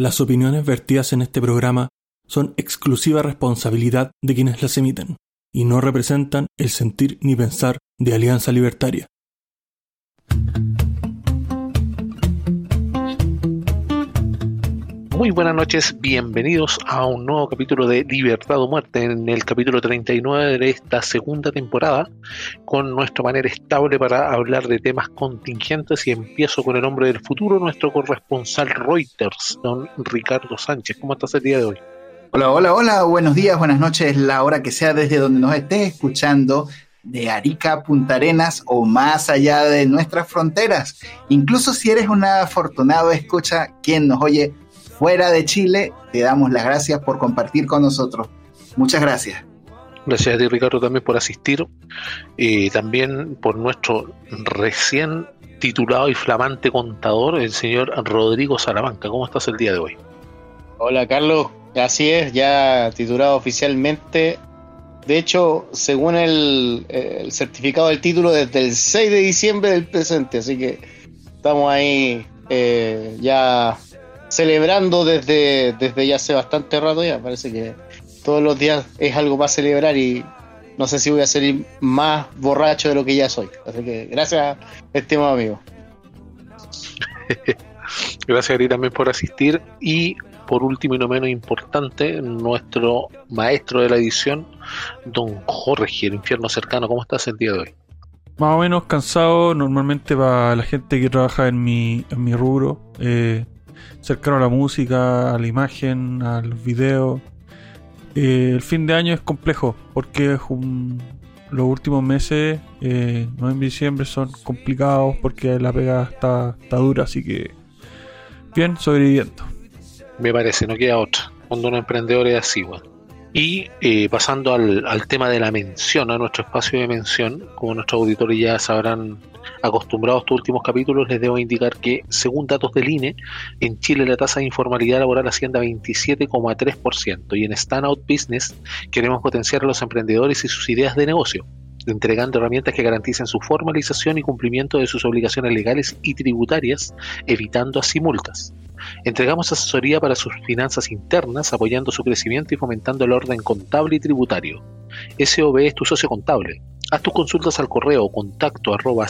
Las opiniones vertidas en este programa son exclusiva responsabilidad de quienes las emiten y no representan el sentir ni pensar de Alianza Libertaria. Muy buenas noches, bienvenidos a un nuevo capítulo de Libertad o Muerte, en el capítulo 39 de esta segunda temporada, con nuestra manera estable para hablar de temas contingentes y empiezo con el hombre del futuro, nuestro corresponsal Reuters, don Ricardo Sánchez. ¿Cómo estás el día de hoy? Hola, hola, hola, buenos días, buenas noches, la hora que sea desde donde nos estés escuchando, de Arica Punta Arenas o más allá de nuestras fronteras. Incluso si eres un afortunado escucha quien nos oye fuera de Chile, te damos las gracias por compartir con nosotros. Muchas gracias. Gracias a ti, Ricardo, también por asistir. Y también por nuestro recién titulado y flamante contador, el señor Rodrigo Salamanca. ¿Cómo estás el día de hoy? Hola, Carlos. Así es, ya titulado oficialmente. De hecho, según el, el certificado del título, desde el 6 de diciembre del presente. Así que estamos ahí eh, ya celebrando desde, desde ya hace bastante rato ya. Parece que todos los días es algo para celebrar y no sé si voy a ser más borracho de lo que ya soy. Así que gracias, estimado amigo. gracias a ti también por asistir y por último y no menos importante, nuestro maestro de la edición, don Jorge, el infierno cercano. ¿Cómo estás el día de hoy? Más o menos cansado, normalmente para la gente que trabaja en mi, en mi rubro. Eh, cercano a la música, a la imagen, al video. Eh, el fin de año es complejo porque los últimos meses, eh, noviembre diciembre, son complicados porque la pega está, está dura, así que bien, sobreviviendo. Me parece, no queda otra. Cuando un emprendedor es así. Y eh, pasando al, al, tema de la mención, a nuestro espacio de mención, como nuestros auditores ya sabrán acostumbrados a estos últimos capítulos, les debo indicar que, según datos del INE, en Chile la tasa de informalidad laboral asciende a 27,3% y en Standout Business queremos potenciar a los emprendedores y sus ideas de negocio entregando herramientas que garanticen su formalización y cumplimiento de sus obligaciones legales y tributarias, evitando así multas. Entregamos asesoría para sus finanzas internas, apoyando su crecimiento y fomentando el orden contable y tributario. SOB es tu socio contable. Haz tus consultas al correo contacto arroba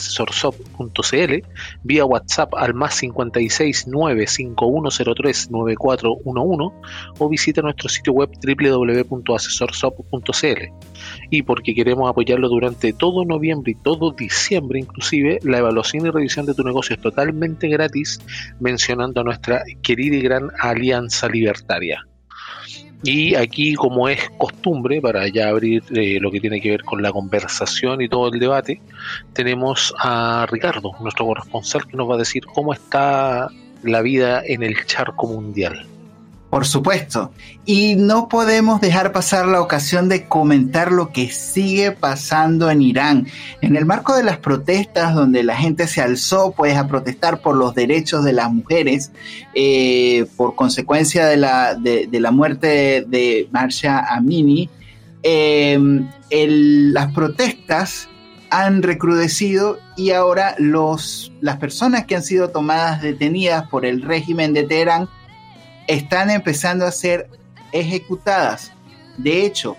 vía WhatsApp al más 56 95103 9411 o visita nuestro sitio web www.asesorsop.cl. Y porque queremos apoyarlo durante todo noviembre y todo diciembre inclusive, la evaluación y revisión de tu negocio es totalmente gratis mencionando a nuestra querida y gran Alianza Libertaria. Y aquí, como es costumbre, para ya abrir eh, lo que tiene que ver con la conversación y todo el debate, tenemos a Ricardo, nuestro corresponsal, que nos va a decir cómo está la vida en el charco mundial. Por supuesto. Y no podemos dejar pasar la ocasión de comentar lo que sigue pasando en Irán. En el marco de las protestas donde la gente se alzó pues a protestar por los derechos de las mujeres eh, por consecuencia de la, de, la muerte de, Marsha Amini, em, las protestas han recrudecido y ahora los, las personas que han sido tomadas detenidas por el régimen de Teherán están empezando a ser ejecutadas. De hecho,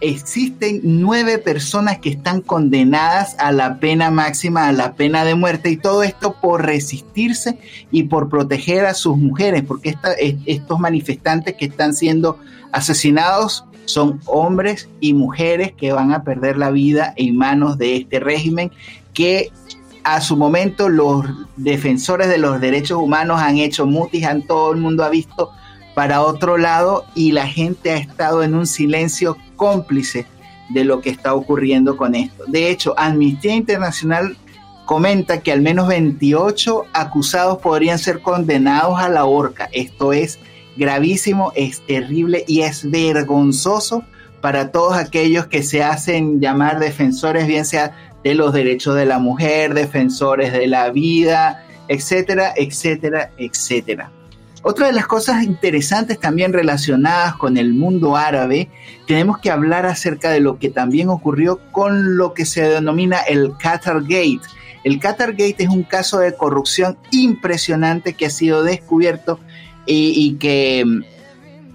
existen nueve personas que están condenadas a la pena máxima, a la pena de muerte, y todo esto por resistirse y por proteger a sus mujeres, porque estos manifestantes que están siendo asesinados son hombres y mujeres que van a perder la vida en manos de este régimen que a su momento los defensores de los derechos humanos han hecho mutis, han, todo el mundo ha visto para otro lado y la gente ha estado en un silencio cómplice de lo que está ocurriendo con esto. De hecho, Amnistía Internacional comenta que al menos 28 acusados podrían ser condenados a la horca. Esto es gravísimo, es terrible y es vergonzoso para todos aquellos que se hacen llamar defensores, bien sea de los derechos de la mujer, defensores de la vida, etcétera, etcétera, etcétera. Otra de las cosas interesantes también relacionadas con el mundo árabe, tenemos que hablar acerca de lo que también ocurrió con lo que se denomina el Qatar Gate. El Qatar Gate es un caso de corrupción impresionante que ha sido descubierto y, y que mm,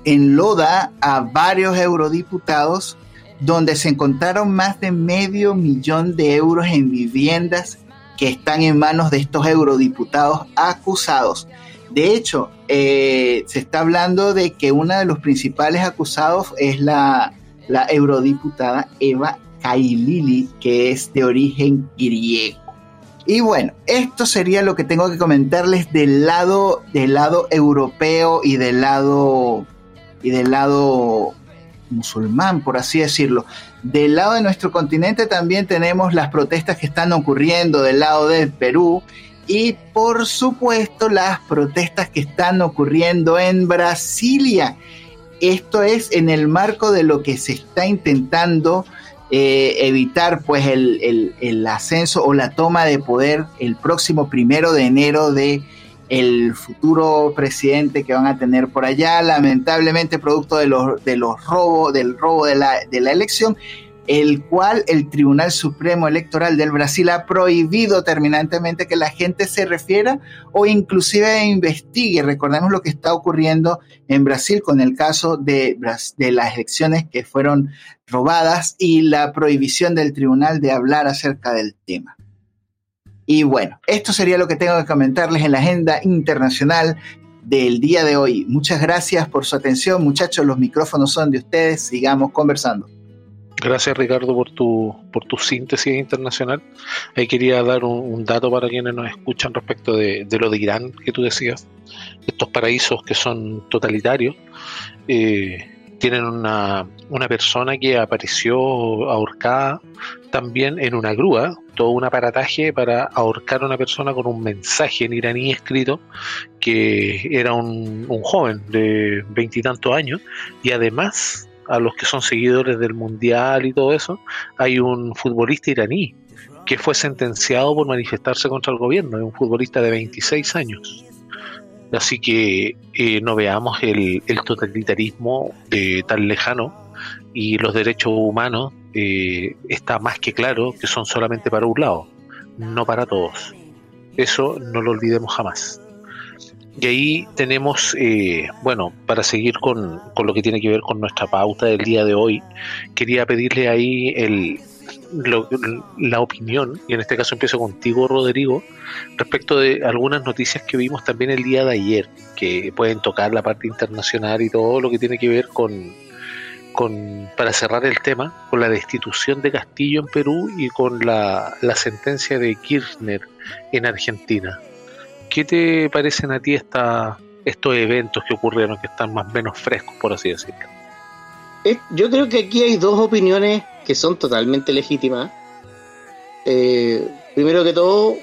enloda a varios eurodiputados donde se encontraron más de medio millón de euros en viviendas que están en manos de estos eurodiputados acusados. De hecho, eh, se está hablando de que uno de los principales acusados es la, la eurodiputada Eva Kailili, que es de origen griego. Y bueno, esto sería lo que tengo que comentarles del lado, del lado europeo y del lado, y del lado musulmán, por así decirlo. Del lado de nuestro continente también tenemos las protestas que están ocurriendo del lado del Perú y por supuesto las protestas que están ocurriendo en Brasilia. Esto es en el marco de lo que se está intentando eh, evitar pues el, el, ascenso o la toma de poder el próximo primero de enero de el futuro presidente que van a tener por allá, lamentablemente producto de los, de los robos, del robo de la, de la elección, el cual el Tribunal Supremo Electoral del Brasil ha prohibido terminantemente que la gente se refiera o inclusive investigue. Recordemos lo que está ocurriendo en Brasil con el caso de, de las elecciones que fueron robadas y la prohibición del tribunal de hablar acerca del tema. Y bueno, esto sería lo que tengo que comentarles en la agenda internacional del día de hoy. Muchas gracias por su atención, muchachos. Los micrófonos son de ustedes. Sigamos conversando. Gracias Ricardo por tu, por tu síntesis internacional. Ahí quería dar un, dato para quienes nos escuchan respecto de, lo de Irán que tú decías. Estos paraísos que son totalitarios. Eh, tienen una, una persona que apareció ahorcada también en una grúa, todo un aparataje para ahorcar a una persona con un mensaje en iraní escrito que era un, un joven de veintitantos años y además a los que son seguidores del mundial y todo eso, hay un futbolista iraní que fue sentenciado por manifestarse contra el gobierno, es un futbolista de 26 años. Así que eh, no veamos el, totalitarismo eh, tan lejano y los derechos humanos eh, está más que claro que son solamente para un lado, no para todos. Eso no lo olvidemos jamás. Y ahí tenemos, bueno, para seguir con, con, lo que tiene que ver con nuestra pauta del día de hoy, quería pedirle ahí el, la opinión, y en este caso empiezo contigo, Rodrigo, respecto de algunas noticias que vimos también el día de ayer, que pueden tocar la parte internacional y todo lo que tiene que ver con, con para cerrar el tema, con la destitución de Castillo en Perú y con la, la sentencia de Kirchner en Argentina. ¿Qué te parecen a ti esta, estos eventos que ocurrieron, que están más o menos frescos, por así decirlo? Yo creo que aquí hay dos opiniones que son totalmente legítimas. Eh, primero que todo,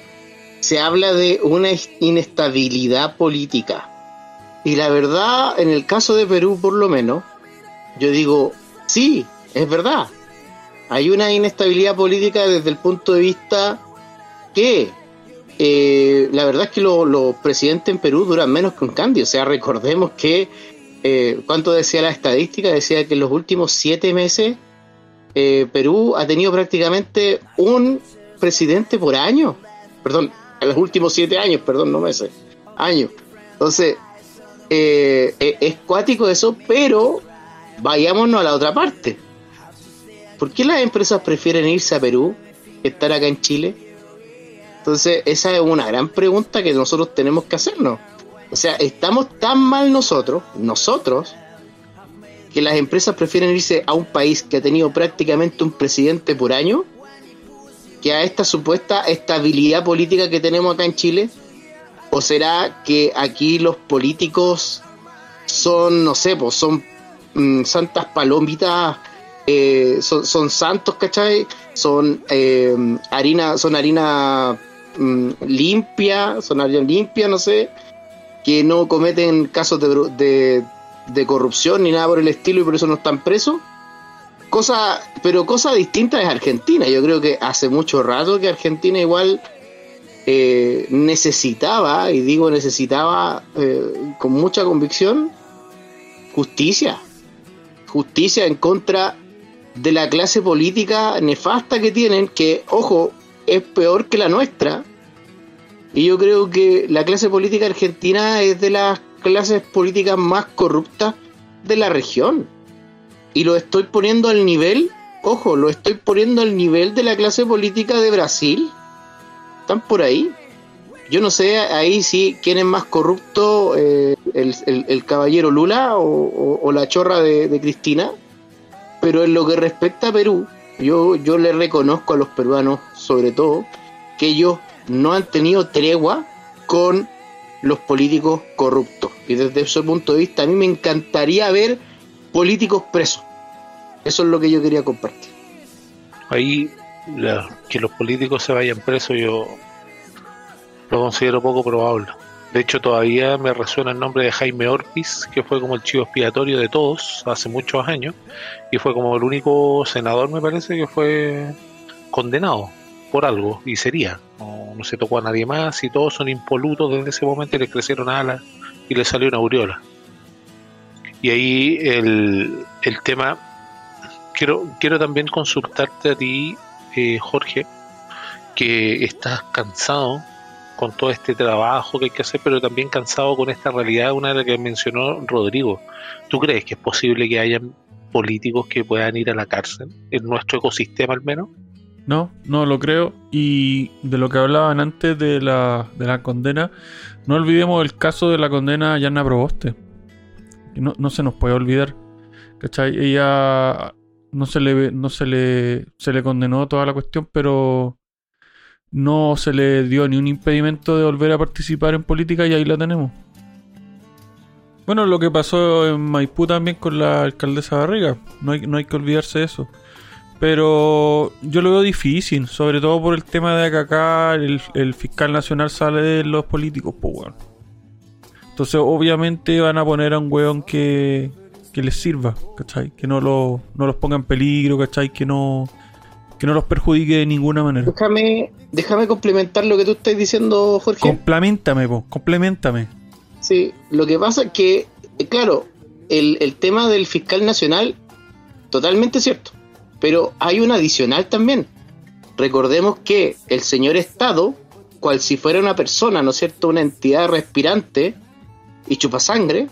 se habla de una inestabilidad política. Y la verdad, en el caso de Perú por lo menos, yo digo, sí, es verdad. Hay una inestabilidad política desde el punto de vista que eh, la verdad es que los presidentes en Perú duran menos que un cambio. O sea, recordemos que, eh, ¿cuánto decía la estadística? Decía que en los últimos siete meses eh, Perú ha tenido prácticamente un presidente por año. Perdón, en los últimos siete años, perdón, no meses, años. Entonces, eh, eh, es cuático eso, pero vayámonos a la otra parte. ¿Por qué las empresas prefieren irse a Perú que estar acá en Chile? Entonces, esa es una gran pregunta que nosotros tenemos que hacernos. O sea, estamos tan mal nosotros, nosotros, que las empresas prefieren irse a un país que ha tenido prácticamente un presidente por año que a esta supuesta estabilidad política que tenemos acá en Chile? ¿O será que aquí los políticos son, no sé, pues son mm, santas palomitas, eh, son, santos, ¿cachai? Son eh, harina, son harina mm, limpia, son harina limpia, no sé, que no cometen casos de, de corrupción ni nada por el estilo y por eso no están presos. Cosa, pero cosa distinta es Argentina. Yo creo que hace mucho rato que Argentina igual eh, necesitaba, y digo necesitaba eh, con mucha convicción, justicia. Justicia en contra de la clase política nefasta que tienen, que, ojo, es peor que la nuestra. Y yo creo que la clase política argentina es de las clases políticas más corruptas de la región. Y lo estoy poniendo al nivel, ojo, lo estoy poniendo al nivel de la clase política de Brasil. Están por ahí. Yo no sé ahí si quién es más corrupto, eh, el, caballero Lula o, la chorra de, Cristina. Pero en lo que respecta a Perú, yo, yo le reconozco a los peruanos, sobre todo, que ellos no han tenido tregua con los políticos corruptos. Y desde ese punto de vista, a mí me encantaría ver políticos presos. Eso es lo que yo quería compartir. Ahí, que los políticos se vayan presos, yo lo considero poco probable. De hecho, todavía me resuena el nombre de Jaime Orpiz, que fue como el chivo expiatorio de todos hace muchos años, y fue como el único senador, me parece, que fue condenado por algo, y sería. No, se tocó a nadie más, y todos son impolutos desde ese momento, y le crecieron alas y le salió una aureola. Y ahí el, el tema, quiero, quiero también consultarte a ti, eh, Jorge, que estás cansado con todo este trabajo que hay que hacer, pero también cansado con esta realidad, una de las que mencionó Rodrigo. ¿Tú crees que es posible que haya políticos que puedan ir a la cárcel, en nuestro ecosistema al menos? No, no lo creo. Y de lo que hablaban antes de la, de la condena, no olvidemos el caso de la condena a Yana Proboste. No, no se nos puede olvidar. ¿Cachai? Ella no se le no se le se le condenó toda la cuestión, pero no se le dio ni un impedimento de volver a participar en política y ahí la tenemos. Bueno, lo que pasó en Maipú también con la alcaldesa Barriga, no hay, no hay que olvidarse de eso. Pero yo lo veo difícil, sobre todo por el tema de que acá el, fiscal nacional sale de los políticos, pues bueno. Entonces obviamente van a poner a un weón que, que les sirva, ¿cachai? Que no, lo, no los ponga en peligro, ¿cachai? Que no, que no los perjudique de ninguna manera. Déjame, déjame complementar lo que tú estás diciendo, Jorge. Complementame, po, complementame. Sí, lo que pasa es que, claro, el, el tema del fiscal nacional, totalmente cierto, pero hay un adicional también. Recordemos que el señor Estado, cual si fuera una persona, ¿no es cierto?, una entidad respirante y chupasangre,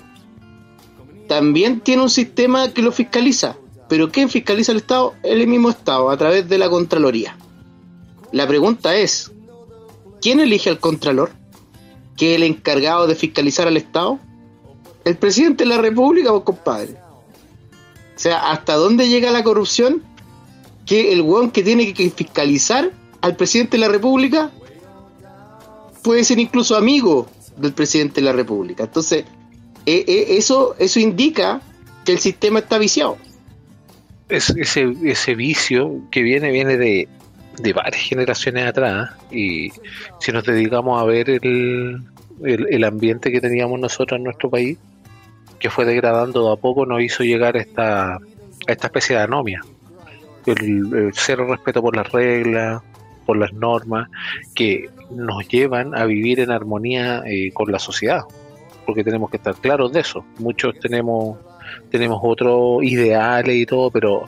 también tiene un sistema que lo fiscaliza. Pero ¿quién fiscaliza el Estado? El mismo Estado, a través de la Contraloría. La pregunta es, ¿quién elige al Contralor? ¿Que es el encargado de fiscalizar al Estado? ¿El presidente de la República o compadre? O sea, ¿hasta dónde llega la corrupción? Que el hueón que tiene que fiscalizar al presidente de la República puede ser incluso amigo del presidente de la República. Entonces, eh, eh, eso, eso indica que el sistema está viciado ese, ese vicio que viene, viene de, de varias generaciones atrás. Y si nos dedicamos a ver el, el, ambiente que teníamos nosotros en nuestro país, que fue degradando de a poco, nos hizo llegar esta, a esta especie de anomia. El, cero respeto por las reglas, por las normas, que nos llevan a vivir en armonía eh, con la sociedad. Porque tenemos que estar claros de eso. Muchos tenemos tenemos otros ideales y todo, pero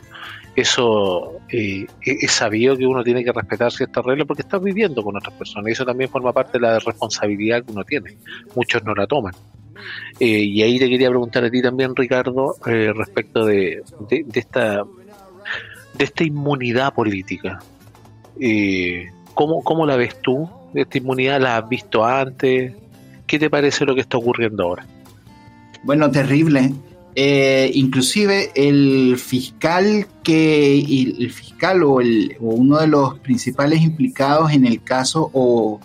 eso eh, es sabido que uno tiene que respetar ciertas reglas porque estás viviendo con otras personas y eso también forma parte de la responsabilidad que uno tiene. Muchos no la toman. Eh, y ahí te quería preguntar a ti también, Ricardo, eh, respecto de, de, esta de esta inmunidad política. ¿cómo, ¿Cómo la ves tú? ¿Esta inmunidad la has visto antes? ¿Qué te parece lo que está ocurriendo ahora? Bueno, terrible. Eh, inclusive el fiscal que el fiscal o, el, uno de los principales implicados en el caso o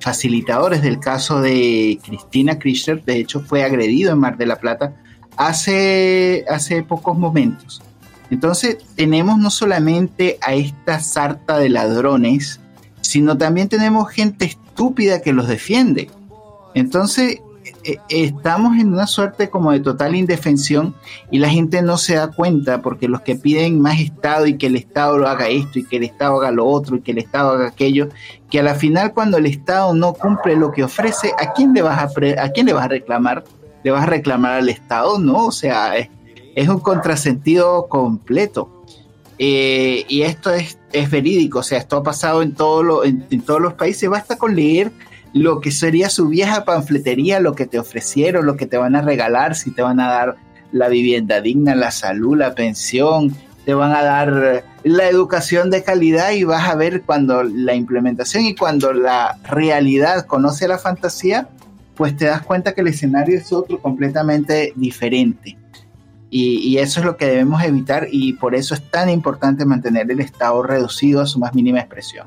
facilitadores del caso de Cristina Kirchner, de hecho fue agredido en Mar de la Plata hace, hace pocos momentos. Entonces tenemos no solamente a esta sarta de ladrones, sino también tenemos gente estúpida que los defiende. Entonces eh, estamos en una suerte como de total indefensión y la gente no se da cuenta porque los que piden más Estado y que el Estado haga esto y que el Estado haga lo otro y que el Estado haga aquello, que a la final cuando el Estado no cumple lo que ofrece, ¿a quién le vas a, a, quién le vas a reclamar? ¿Le vas a reclamar al Estado? No, o sea, es un contrasentido completo. Eh, y esto es, es, verídico, o sea, esto ha pasado en, todo lo, en, todos los países. Basta con leer lo que sería su vieja panfletería, lo que te ofrecieron, lo que te van a regalar, si te van a dar la vivienda digna, la salud, la pensión, te van a dar la educación de calidad y vas a ver cuando la implementación y cuando la realidad conoce la fantasía, pues te das cuenta que el escenario es otro completamente diferente. Y, eso es lo que debemos evitar y por eso es tan importante mantener el Estado reducido a su más mínima expresión.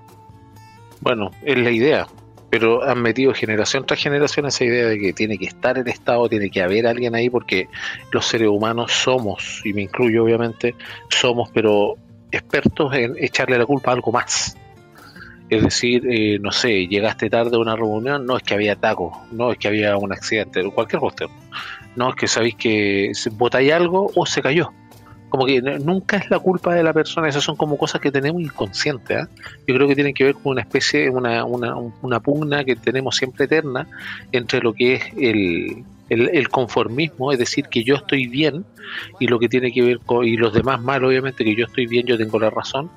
Bueno, es la idea, pero han metido generación tras generación esa idea de que tiene que estar el Estado, tiene que haber alguien ahí porque los seres humanos somos, y me incluyo obviamente, somos pero expertos en echarle la culpa a algo más. Es decir, eh, no sé, llegaste tarde a una reunión, no es que había taco, no es que había un accidente, cualquier cuestión. No es que sabéis que botáis algo o se cayó. Como que nunca es la culpa de la persona, esas son como cosas que tenemos inconscientes. ¿ah? Yo creo que tienen que ver con una especie, una, una, una pugna que tenemos siempre eterna entre lo que es el, el, conformismo, es decir, que yo estoy bien y lo que tiene que ver con, y los demás mal, obviamente, que yo estoy bien, yo tengo la razón,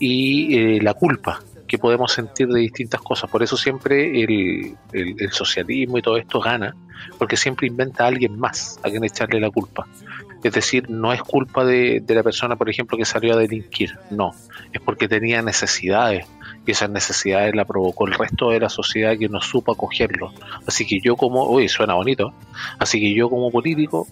y eh, la culpa, que podemos sentir de distintas cosas. Por eso siempre el, el, socialismo y todo esto gana, porque siempre inventa a alguien más a quien echarle la culpa. Es decir, no es culpa de, de la persona, por ejemplo, que salió a delinquir, no, es porque tenía necesidades y esas necesidades la provocó el resto de la sociedad que no supo acogerlo. Así que yo como, uy, suena bonito, así que yo como político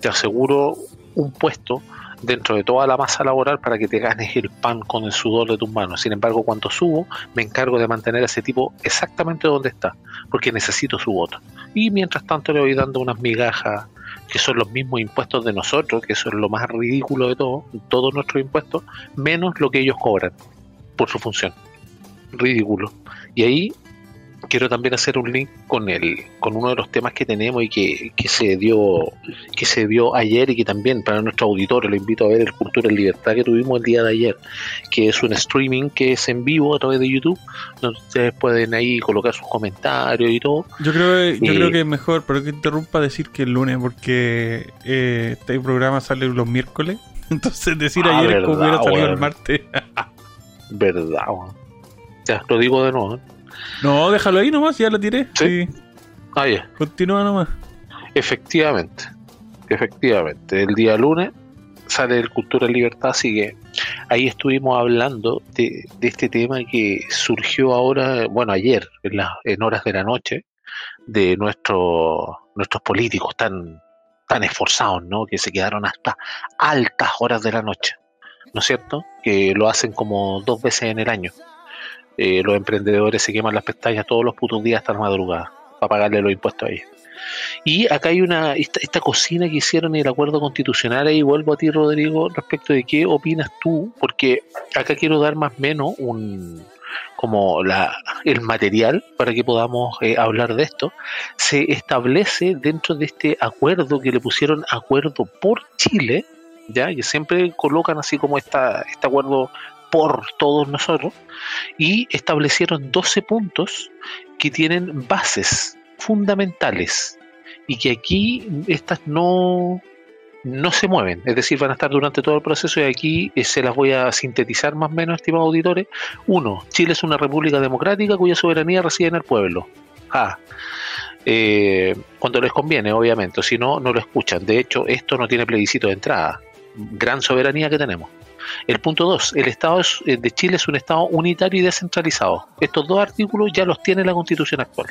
te aseguro un puesto dentro de toda la masa laboral para que te ganes el pan con el sudor de tus manos. Sin embargo, cuando subo, me encargo de mantener a ese tipo exactamente donde está, porque necesito su voto. Y mientras tanto le voy dando unas migajas que son los mismos impuestos de nosotros, que eso es lo más ridículo de todo, todos nuestros impuestos, menos lo que ellos cobran por su función. Ridículo. Y ahí quiero también hacer un link con el con uno de los temas que tenemos y que, que se dio que se vio ayer y que también para nuestro auditorio lo invito a ver el Cultura en Libertad que tuvimos el día de ayer que es un streaming que es en vivo a través de YouTube donde ustedes pueden ahí colocar sus comentarios y todo. Yo creo yo creo eh, que es mejor pero que interrumpa decir que el lunes porque eh, este programa sale los miércoles entonces decir ah, ayer es como hubiera salido el martes. Verdad ya lo digo de nuevo ¿eh? No, déjalo ahí nomás, ya lo tiré. Sí. Ah, ya. Continúa nomás. Efectivamente, efectivamente. El día lunes sale el Cultura en Libertad, así que ahí estuvimos hablando de, este tema que surgió ahora, bueno, ayer, en, en horas de la noche, de nuestros nuestros políticos tan, tan esforzados, ¿no? Que se quedaron hasta altas horas de la noche, ¿no es cierto? Que lo hacen como dos veces en el año. Eh, los emprendedores se queman las pestañas todos los putos días hasta la madrugada para pagarle los impuestos ahí. Y acá hay una esta, cocina que hicieron en el acuerdo constitucional y vuelvo a ti Rodrigo respecto de qué opinas tú, porque acá quiero dar más o menos un como la, el material para que podamos eh, hablar de esto, se establece dentro de este acuerdo que le pusieron acuerdo por Chile, ya que siempre colocan así como esta, este acuerdo por todos nosotros y establecieron 12 puntos que tienen bases fundamentales y que aquí estas no, no se mueven, es decir, van a estar durante todo el proceso y aquí eh, se las voy a sintetizar más o menos, estimados auditores. Uno, Chile es una república democrática cuya soberanía reside en el pueblo. Ah, cuando les conviene, obviamente, si no, no lo escuchan. De hecho, esto no tiene plebiscito de entrada. Gran soberanía que tenemos. El punto 2, el Estado eh, de Chile es un Estado unitario y descentralizado. Estos dos artículos ya los tiene la Constitución actual,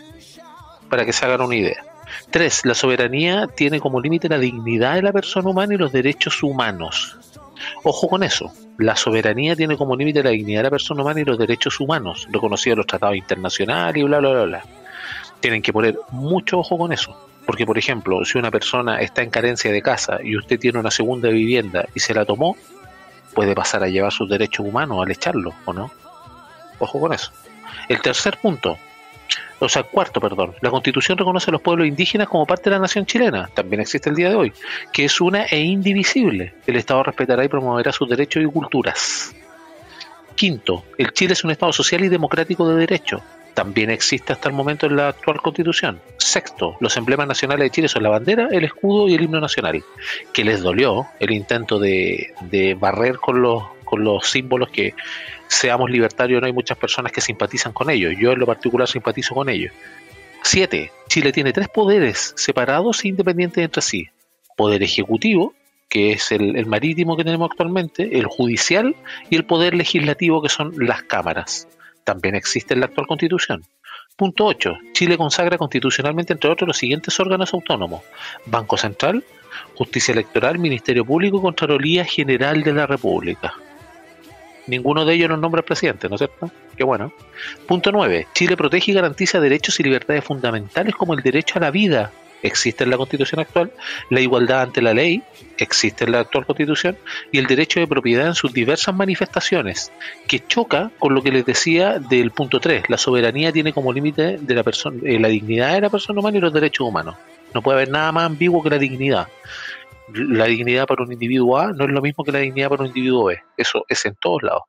para que se hagan una idea. 3. La soberanía tiene como límite la dignidad de la persona humana y los derechos humanos. Ojo con eso. La soberanía tiene como límite la dignidad de la persona humana y los derechos humanos, reconocidos en los tratados internacionales y bla, bla, bla, bla. Tienen que poner mucho ojo con eso. Porque, por ejemplo, si una persona está en carencia de casa y usted tiene una segunda vivienda y se la tomó, puede pasar a llevar sus derechos humanos al echarlo, ¿o no? Ojo con eso. El tercer punto, o sea, cuarto, perdón, la Constitución reconoce a los pueblos indígenas como parte de la nación chilena, también existe el día de hoy, que es una e indivisible. El Estado respetará y promoverá sus derechos y culturas. Quinto, el Chile es un Estado social y democrático de derecho también existe hasta el momento en la actual constitución. Sexto, los emblemas nacionales de Chile son la bandera, el escudo y el himno nacional, que les dolió el intento de, barrer con los con los símbolos que seamos libertarios, no hay muchas personas que simpatizan con ellos. Yo en lo particular simpatizo con ellos. Siete, Chile tiene tres poderes separados e independientes entre sí. Poder ejecutivo, que es el, el, marítimo que tenemos actualmente, el judicial y el poder legislativo, que son las cámaras. También existe en la actual constitución. Punto 8. Chile consagra constitucionalmente, entre otros, los siguientes órganos autónomos. Banco Central, Justicia Electoral, Ministerio Público, Contraloría General de la República. Ninguno de ellos nos nombra presidente, ¿no es cierto? Qué bueno. Punto 9. Chile protege y garantiza derechos y libertades fundamentales como el derecho a la vida, existe en la constitución actual, la igualdad ante la ley, existe en la actual constitución, y el derecho de propiedad en sus diversas manifestaciones, que choca con lo que les decía del punto 3. La soberanía tiene como límite de la persona, eh, la dignidad de la persona humana y los derechos humanos. No puede haber nada más ambiguo que la dignidad. La dignidad para un individuo A no es lo mismo que la dignidad para un individuo B. Eso es en todos lados.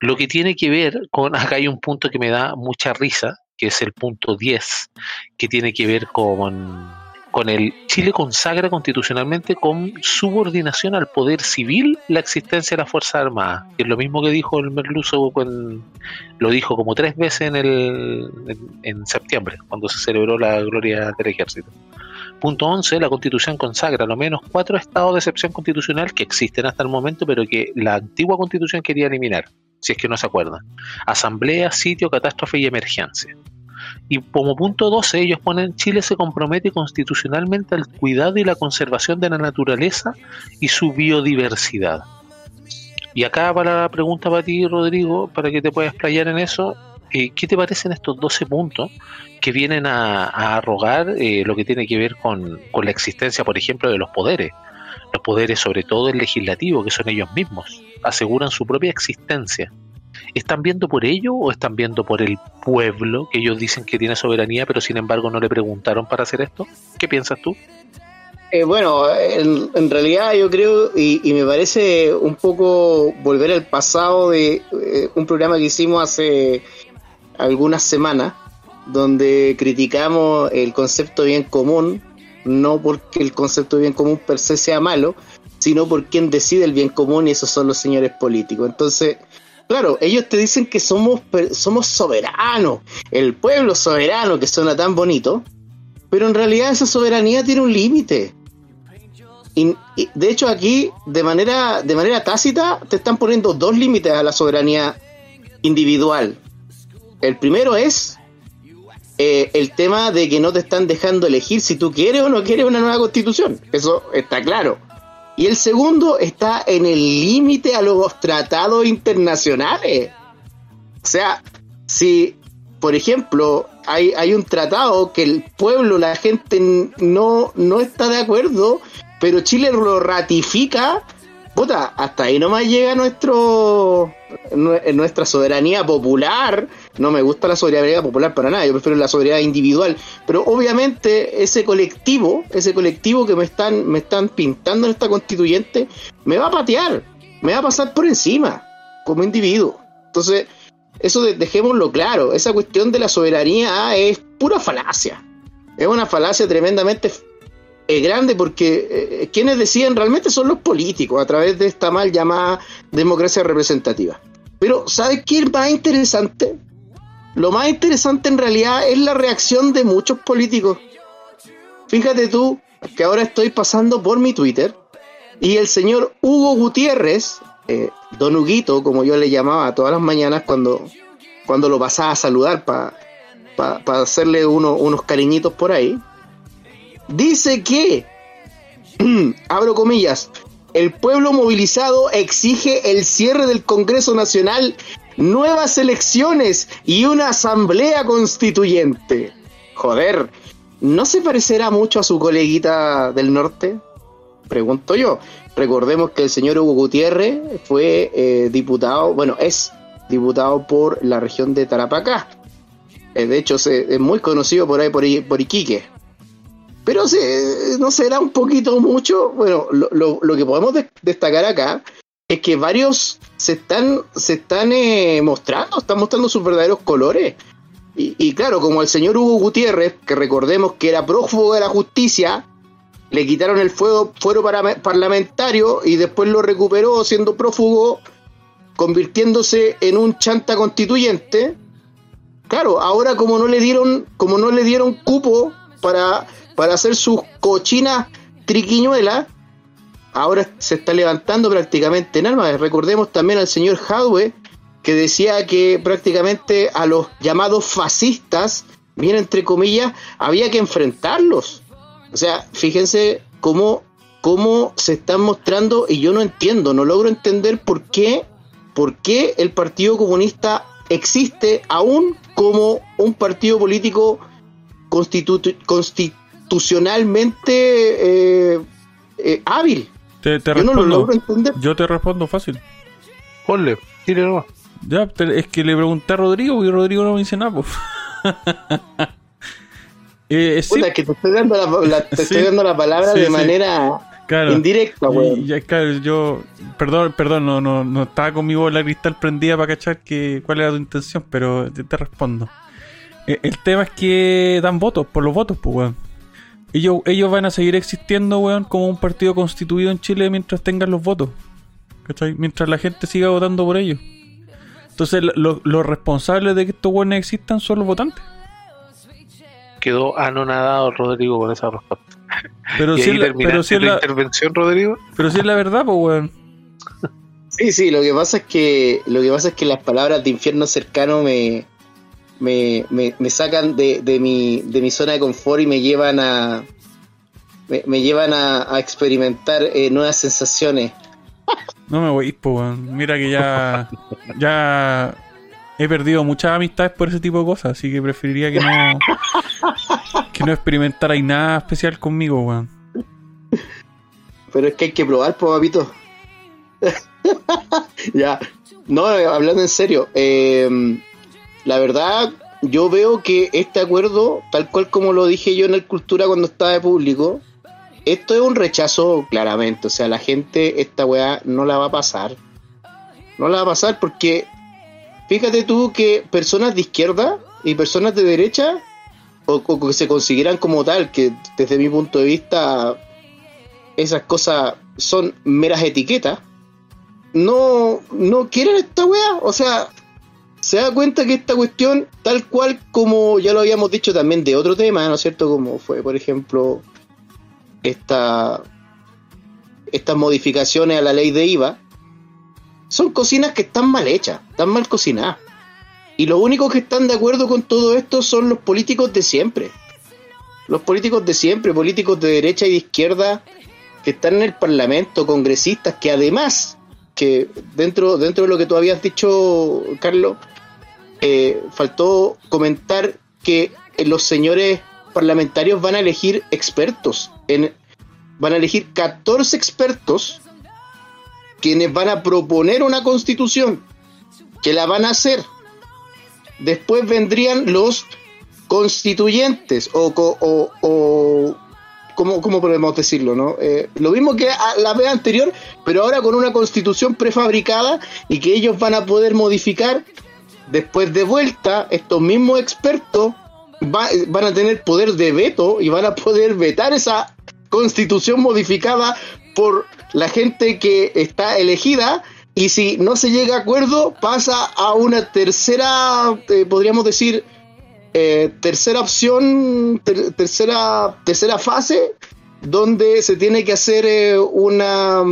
Lo que tiene que ver con, acá hay un punto que me da mucha risa, que es el punto 10, que tiene que ver con, con el Chile consagra constitucionalmente con subordinación al poder civil la existencia de las Fuerzas Armadas, que es lo mismo que dijo el Merluzo, lo dijo como tres veces en, el, en, en septiembre, cuando se celebró la gloria del ejército. Punto 11. La Constitución consagra lo menos cuatro estados de excepción constitucional que existen hasta el momento, pero que la antigua Constitución quería eliminar, si es que no se acuerdan. Asamblea, sitio, catástrofe y emergencia. Y como punto 12 ellos ponen Chile se compromete constitucionalmente al cuidado y la conservación de la naturaleza y su biodiversidad. Y acá para la pregunta para ti, Rodrigo, para que te puedas explayar en eso, eh, ¿qué te parecen estos 12 puntos que vienen a, a arrogar eh, lo que tiene que ver con, la existencia, por ejemplo, de los poderes? Los poderes, sobre todo el legislativo, que son ellos mismos, aseguran su propia existencia. ¿Están viendo por ello o están viendo por el pueblo que ellos dicen que tiene soberanía, pero sin embargo no le preguntaron para hacer esto? ¿Qué piensas tú? Eh, bueno, en, realidad yo creo, y, me parece un poco volver al pasado de eh, un programa que hicimos hace algunas semanas, donde criticamos el concepto bien común, no porque el concepto bien común per se sea malo, sino por quien decide el bien común y esos son los señores políticos. Entonces, claro, ellos te dicen que somos, somos soberanos, el pueblo soberano que suena tan bonito, pero en realidad esa soberanía tiene un límite. Y, de hecho aquí, de manera, de manera tácita, te están poniendo dos límites a la soberanía individual. El primero es eh, el tema de que no te están dejando elegir si tú quieres o no quieres una nueva constitución. Eso está claro. Y el segundo está en el límite a los tratados internacionales. O sea, si, por ejemplo, hay, hay un tratado que el pueblo, la gente no, no está de acuerdo, pero Chile lo ratifica, puta, hasta ahí nomás llega nuestro nuestra soberanía popular. No me gusta la soberanía popular para nada, yo prefiero la soberanía individual. Pero obviamente ese colectivo, ese colectivo que me están, me están pintando en esta constituyente, me va a patear, me va a pasar por encima, como individuo. Entonces, eso dejémoslo claro, esa cuestión de la soberanía es pura falacia. Es una falacia tremendamente es grande porque eh, quienes deciden realmente son los políticos a través de esta mal llamada democracia representativa. Pero ¿sabes qué es más interesante? Lo más interesante en realidad es la reacción de muchos políticos. Fíjate tú que ahora estoy pasando por mi Twitter y el señor Hugo Gutiérrez, eh, Don Huguito, como yo le llamaba todas las mañanas cuando, cuando lo pasaba a saludar para pa, pa hacerle uno, unos cariñitos por ahí, dice que, abro comillas, el pueblo movilizado exige el cierre del Congreso Nacional, nuevas elecciones y una asamblea constituyente. Joder, ¿no se parecerá mucho a su coleguita del norte? Pregunto yo. Recordemos que el señor Hugo Gutiérrez fue eh, diputado, bueno, es diputado por la región de Tarapacá. Eh, de hecho, se, es muy conocido por ahí, por, Iquique. Pero se, no será un poquito mucho. Bueno, lo que podemos de destacar acá es que varios se están, se están eh, mostrando, están mostrando sus verdaderos colores. Y, claro, como el señor Hugo Gutiérrez, que recordemos que era prófugo de la justicia, le quitaron el fuero, fuero para, parlamentario y después lo recuperó siendo prófugo convirtiéndose en un chanta constituyente. Claro, ahora como no le dieron, como no le dieron cupo para, para hacer sus cochinas triquiñuelas, ahora se está levantando prácticamente en armas. Recordemos también al señor Hadwe, que decía que prácticamente a los llamados fascistas, bien entre comillas, había que enfrentarlos. O sea, fíjense cómo, cómo se están mostrando, y yo no entiendo, no logro entender por qué, por qué el Partido Comunista existe aún como un partido político constitucionalmente eh, eh, hábil. Te, te Yo no lo logro entender. Yo te respondo fácil. Ponle, tire nomás. Ya, te- es que le pregunté a Rodrigo y Rodrigo no me dice nada, pues. eh, sí, Puta, es que te estoy dando la, la- te Sí. estoy dando la palabra Sí, de sí. manera claro. indirecta, Y- weón. ya, claro, yo, perdón, perdón, no, no, no estaba con mi bola cristal prendida para cachar que, cuál era tu intención, pero te, te respondo. Eh, el tema es que dan votos, por los votos, pues, weón. Ellos, ellos van a seguir existiendo, weón, como un partido constituido en Chile mientras tengan los votos. ¿Cachai? Mientras la gente siga votando por ellos. Entonces, lo- lo- los responsables de que estos weones existan son los votantes. Quedó anonadado Rodrigo con esa respuesta. Pero y si ahí es la, pero si es la, intervención, Rodrigo. pero si es la verdad, pues, weón. Sí, sí, lo que pasa es que lo que pasa es que las palabras de infierno cercano me me, me, me sacan de, de mi de mi zona de confort y me llevan a me, me llevan a, a experimentar eh, nuevas sensaciones. No me voy, weón. Mira que ya. Ya. He perdido muchas amistades por ese tipo de cosas, así que preferiría que no. Que no experimentarais nada especial conmigo, weón. Pero es que hay que probar, po, papito. ya. No, hablando en serio. eh, la verdad, yo veo que este acuerdo, tal cual como lo dije yo en el Cultura cuando estaba de público, esto es un rechazo claramente. O sea, la gente, esta weá no la va a pasar. No la va a pasar porque fíjate tú que personas de izquierda y personas de derecha, o, que se consideran como tal, que desde mi punto de vista esas cosas son meras etiquetas, no, no quieren esta weá. O sea, se da cuenta que esta cuestión, tal cual como ya lo habíamos dicho también de otro tema, ¿no es cierto? Como fue, por ejemplo, esta, estas modificaciones a la ley de IVA, son cocinas que están mal hechas, están mal cocinadas. Y los únicos que están de acuerdo con todo esto son los políticos de siempre. Los políticos de siempre, políticos de derecha y de izquierda, que están en el Parlamento, congresistas, que además, que dentro, dentro de lo que tú habías dicho, Carlos, eh, faltó comentar que eh, los señores parlamentarios van a elegir expertos, en, van a elegir 14 expertos quienes van a proponer una constitución, que la van a hacer. Después vendrían los constituyentes o, o, o ¿cómo, cómo podemos decirlo? ¿no? Eh, lo mismo que a la vez anterior, pero ahora con una constitución prefabricada y que ellos van a poder modificar. Después de vuelta, estos mismos expertos va- van a tener poder de veto y van a poder vetar esa constitución modificada por la gente que está elegida. Y si no se llega a acuerdo pasa a una tercera, eh, podríamos decir, eh, tercera opción, ter- tercera, tercera fase, donde se tiene que hacer eh, una,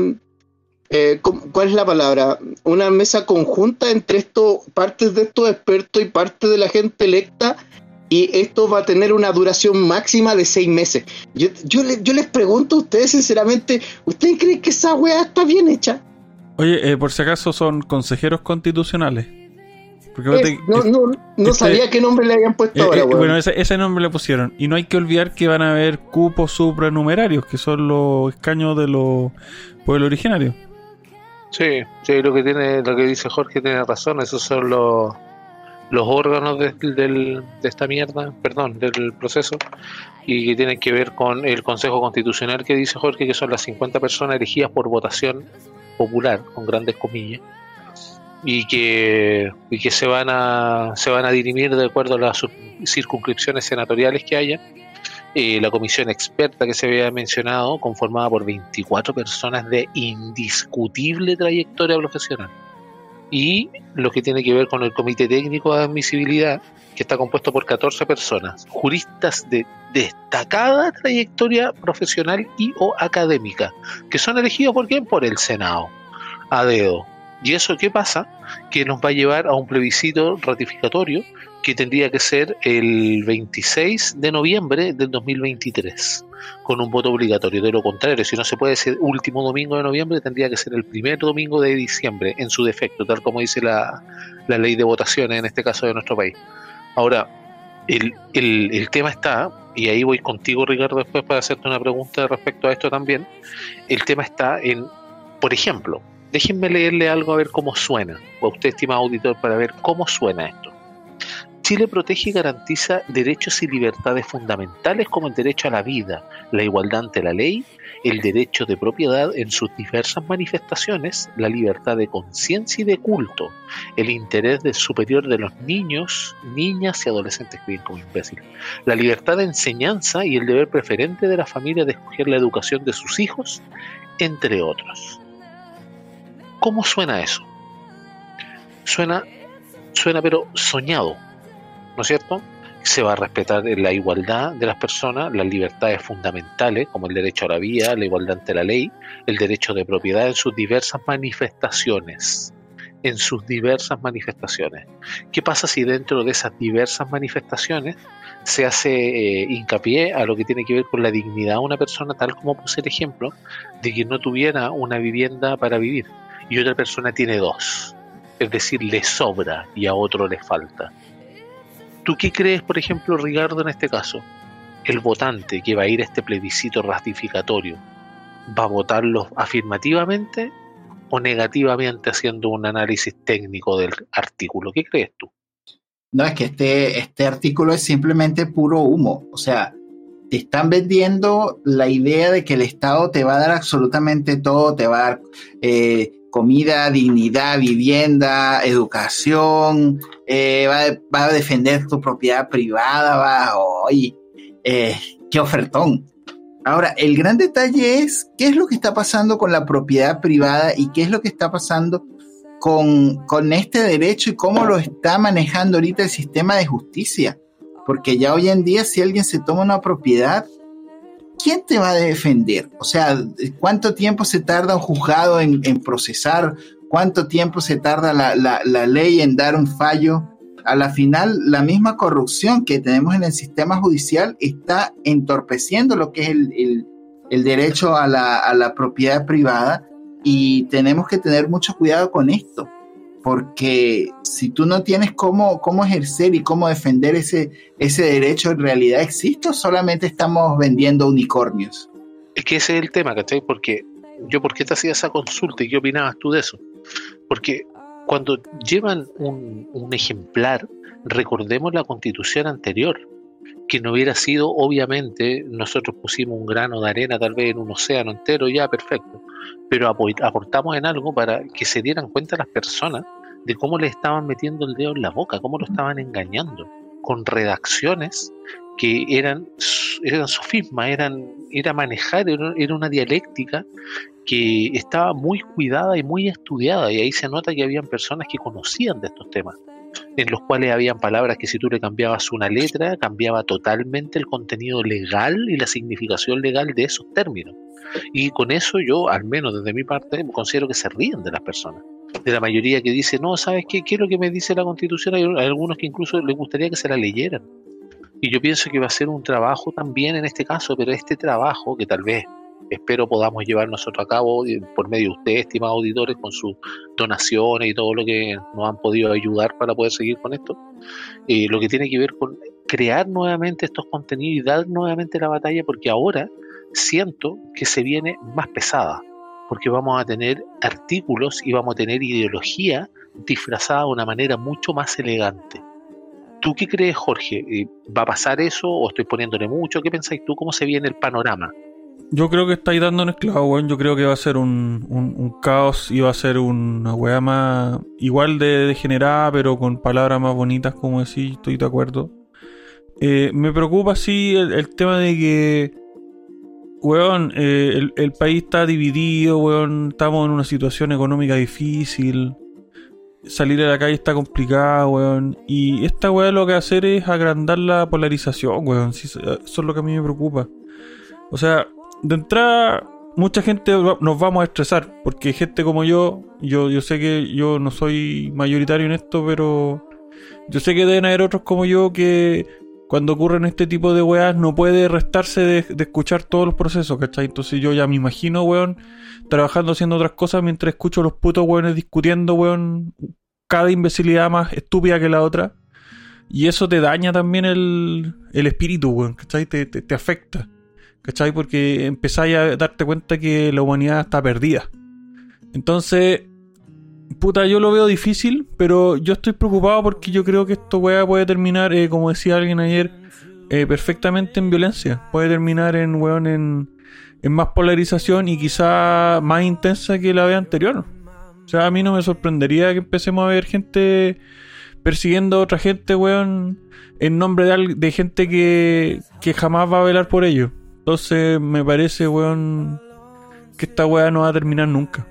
eh, ¿cómo- ¿cuál es la palabra? Una mesa conjunta entre estos, partes de estos expertos y parte de la gente electa, y esto va a tener una duración máxima de seis meses. Yo, yo, yo les pregunto a ustedes sinceramente, ¿ustedes creen que esa weá está bien hecha? Oye, eh, por si acaso son consejeros constitucionales. Eh, no, no, no este- sabía qué nombre le habían puesto Eh, ahora, eh, weón. bueno, ese, ese nombre le pusieron. Y no hay que olvidar que van a haber cupos supranumerarios, que son los escaños de los pueblos originarios. Sí, sí, lo que tiene, lo que dice Jorge tiene razón, esos son los los órganos de, del- de esta mierda, perdón, del proceso, y que tienen que ver con el Consejo Constitucional que dice Jorge, que son las 50 personas elegidas por votación popular, con grandes comillas, y que, y que se van a se van a dirimir de acuerdo a las circunscripciones senatoriales que haya. Eh, la comisión experta que se había mencionado, conformada por 24 personas de indiscutible trayectoria profesional. y lo que tiene que ver con el Comité Técnico de Admisibilidad, que está compuesto por 14 personas, juristas de destacada trayectoria profesional y o académica, que son elegidos por quién? Por el Senado, a dedo. ¿Y eso qué pasa? Que nos va a llevar a un plebiscito ratificatorio que tendría que ser el 26 de noviembre del 2023, con un voto obligatorio. De lo contrario, si no se puede ser último domingo de noviembre, tendría que ser el primer domingo de diciembre, en su defecto, tal como dice la, la ley de votaciones, en este caso de nuestro país. Ahora, el, el, el tema está, y ahí voy contigo, Ricardo, después para hacerte una pregunta respecto a esto también. El tema está en, por ejemplo, déjenme leerle algo a ver cómo suena, a usted, estimado auditor, para ver cómo suena esto. Chile protege y garantiza derechos y libertades fundamentales como el derecho a la vida, la igualdad ante la ley, el derecho de propiedad en sus diversas manifestaciones, la libertad de conciencia y de culto, el interés superior de los niños, niñas y adolescentes, que bien como imbécil, la libertad de enseñanza y el deber preferente de la familia de escoger la educación de sus hijos, entre otros. ¿Cómo suena eso? Suena, suena pero soñado, ¿no es cierto? Se va a respetar la igualdad de las personas, las libertades fundamentales, como el derecho a la vida, la igualdad ante la ley, el derecho de propiedad en sus diversas manifestaciones. En sus diversas manifestaciones. ¿Qué pasa si dentro de esas diversas manifestaciones se hace eh, hincapié a lo que tiene que ver con la dignidad de una persona, tal como puse el ejemplo, de que no tuviera una vivienda para vivir y otra persona tiene dos? Es decir, le sobra y a otro le falta. ¿Tú qué crees, por ejemplo, Ricardo, en este caso? El votante que va a ir a este plebiscito ratificatorio, ¿va a votarlo afirmativamente o negativamente haciendo un análisis técnico del artículo? ¿Qué crees tú? No, es que este, este artículo es simplemente puro humo. O sea, te están vendiendo la idea de que el Estado te va a dar absolutamente todo, te va a dar eh, comida, dignidad, vivienda, educación, eh, va, a defender tu propiedad privada, va, oye, eh, qué ofertón. Ahora, el gran detalle es qué es lo que está pasando con la propiedad privada y qué es lo que está pasando con, con este derecho y cómo lo está manejando ahorita el sistema de justicia. Porque ya hoy en día si alguien se toma una propiedad, ¿quién te va a defender? O sea, ¿cuánto tiempo se tarda un juzgado en, procesar? ¿Cuánto tiempo se tarda la, ley en dar un fallo? A la final, la misma corrupción que tenemos en el sistema judicial está entorpeciendo lo que es el, derecho a la, a la propiedad privada y tenemos que tener mucho cuidado con esto porque si tú no tienes cómo, cómo ejercer y cómo defender ese, ese derecho, ¿en realidad existe o solamente estamos vendiendo unicornios? Es que ese es el tema, ¿cachai? Porque yo, ¿por qué te hacía esa consulta y qué opinabas tú de eso? Porque cuando llevan un, un ejemplar, recordemos la constitución anterior, que no hubiera sido, obviamente, nosotros pusimos un grano de arena tal vez en un océano entero, ya perfecto, pero aportamos en algo para que se dieran cuenta las personas de cómo le estaban metiendo el dedo en la boca, cómo lo estaban engañando, con redacciones que eran, eran sofismas, eran, era manejar, era, una dialéctica que estaba muy cuidada y muy estudiada, y ahí se nota que habían personas que conocían de estos temas, en los cuales habían palabras que si tú le cambiabas una letra, cambiaba totalmente el contenido legal y la significación legal de esos términos. Y con eso yo, al menos desde mi parte, considero que se ríen de las personas de la mayoría que dice, no, ¿sabes qué? ¿Qué es lo que me dice la constitución? Hay, algunos que incluso les gustaría que se la leyeran. Y yo pienso que va a ser un trabajo también en este caso, pero este trabajo que tal vez espero podamos llevar nosotros a cabo eh, por medio de ustedes, estimados auditores, con sus donaciones y todo lo que nos han podido ayudar para poder seguir con esto, eh, lo que tiene que ver con crear nuevamente estos contenidos y dar nuevamente la batalla, porque ahora siento que se viene más pesada porque vamos a tener artículos y vamos a tener ideología disfrazada de una manera mucho más elegante. ¿Tú qué crees, Jorge? Eh, ¿Va a pasar eso o estoy poniéndole mucho? ¿Qué pensáis tú? ¿Cómo se viene el panorama? Yo creo que estáis dando un esclavo, weón. Yo creo que va a ser un, caos y va a ser una weá más igual de degenerada, pero con palabras más bonitas, como decís, estoy de acuerdo. Eh, me preocupa, sí, el tema de que Weón, eh, el, país está dividido, weón, estamos en una situación económica difícil. salir a la calle está complicado, weón. Y esta weá lo que hacer es agrandar la polarización, weón. Sí, eso es lo que a mí me preocupa. O sea, de entrada, mucha gente nos vamos a estresar. Porque gente como yo, yo, yo sé que yo no soy mayoritario en esto, pero yo sé que deben haber otros como yo que cuando ocurren este tipo de weas no puede restarse de, escuchar todos los procesos, ¿cachai? Entonces yo ya me imagino, weón, trabajando haciendo otras cosas mientras escucho los putos weones discutiendo, weón, cada imbecilidad más estúpida que la otra. Y eso te daña también el, el espíritu, weón, ¿cachai? Te, te afecta, ¿cachai? Porque empezáis a darte cuenta que la humanidad está perdida. Entonces, puta, yo lo veo difícil, pero yo estoy preocupado porque yo creo que esto weá puede terminar, eh, como decía alguien ayer, eh, perfectamente en violencia. Puede terminar en, weón, en, más polarización y quizá más intensa que la vez anterior. O sea, a mí no me sorprendería que empecemos a ver gente persiguiendo a otra gente, weón, en nombre de, de gente que, que jamás va a velar por ello. Entonces, me parece, weón, que esta weá no va a terminar nunca.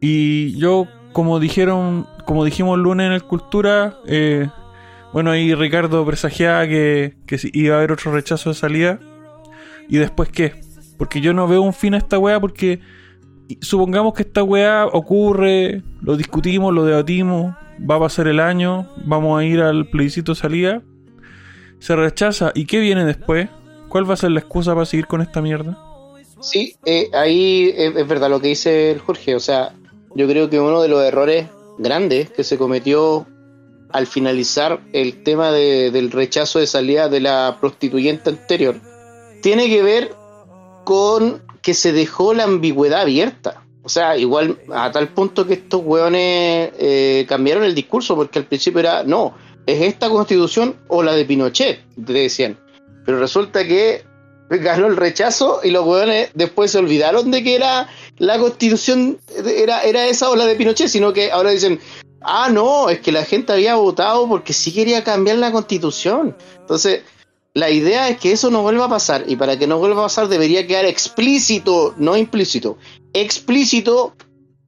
Y yo, como dijeron, como dijimos lunes en el Cultura, eh, bueno, ahí Ricardo presagiaba que, que iba a haber otro rechazo de salida. ¿Y después qué? Porque yo no veo un fin a esta weá porque supongamos que esta weá ocurre, lo discutimos, lo debatimos, va a pasar el año, vamos a ir al plebiscito salida, se rechaza, ¿y qué viene después? ¿Cuál va a ser la excusa para seguir con esta mierda? Sí, eh, ahí es, verdad lo que dice Jorge. O sea, yo creo que uno de los errores grandes que se cometió al finalizar el tema de- del rechazo de salida de la prostituyente anterior tiene que ver con que se dejó la ambigüedad abierta. O sea, igual a tal punto que estos hueones eh, cambiaron el discurso, porque al principio era, no, es esta constitución o la de Pinochet, te decían. Pero resulta que ganó el rechazo y los hueones después se olvidaron de que era la constitución, era, era esa o la de Pinochet, sino que ahora dicen, ah, no, es que la gente había votado porque sí quería cambiar la constitución. Entonces, la idea es que eso no vuelva a pasar y para que no vuelva a pasar debería quedar explícito, no implícito, explícito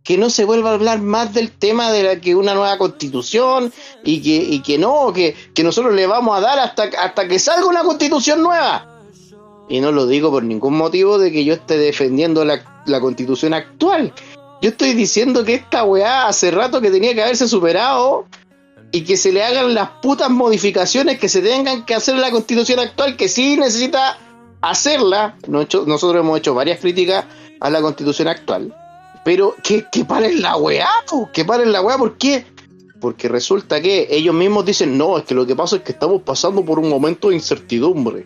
que no se vuelva a hablar más del tema de la que una nueva constitución y que, y que no, que, que nosotros le vamos a dar hasta, hasta que salga una constitución nueva. Y no lo digo por ningún motivo de que yo esté defendiendo la, la constitución actual. Yo estoy diciendo que esta weá hace rato que tenía que haberse superado y que se le hagan las putas modificaciones que se tengan que hacer en la constitución actual, que sí necesita hacerla. Nosotros hemos hecho varias críticas a la constitución actual. Pero que, que paren la weá, po, que paren la weá, ¿por qué? Porque resulta que ellos mismos dicen, no, es que lo que pasa es que estamos pasando por un momento de incertidumbre.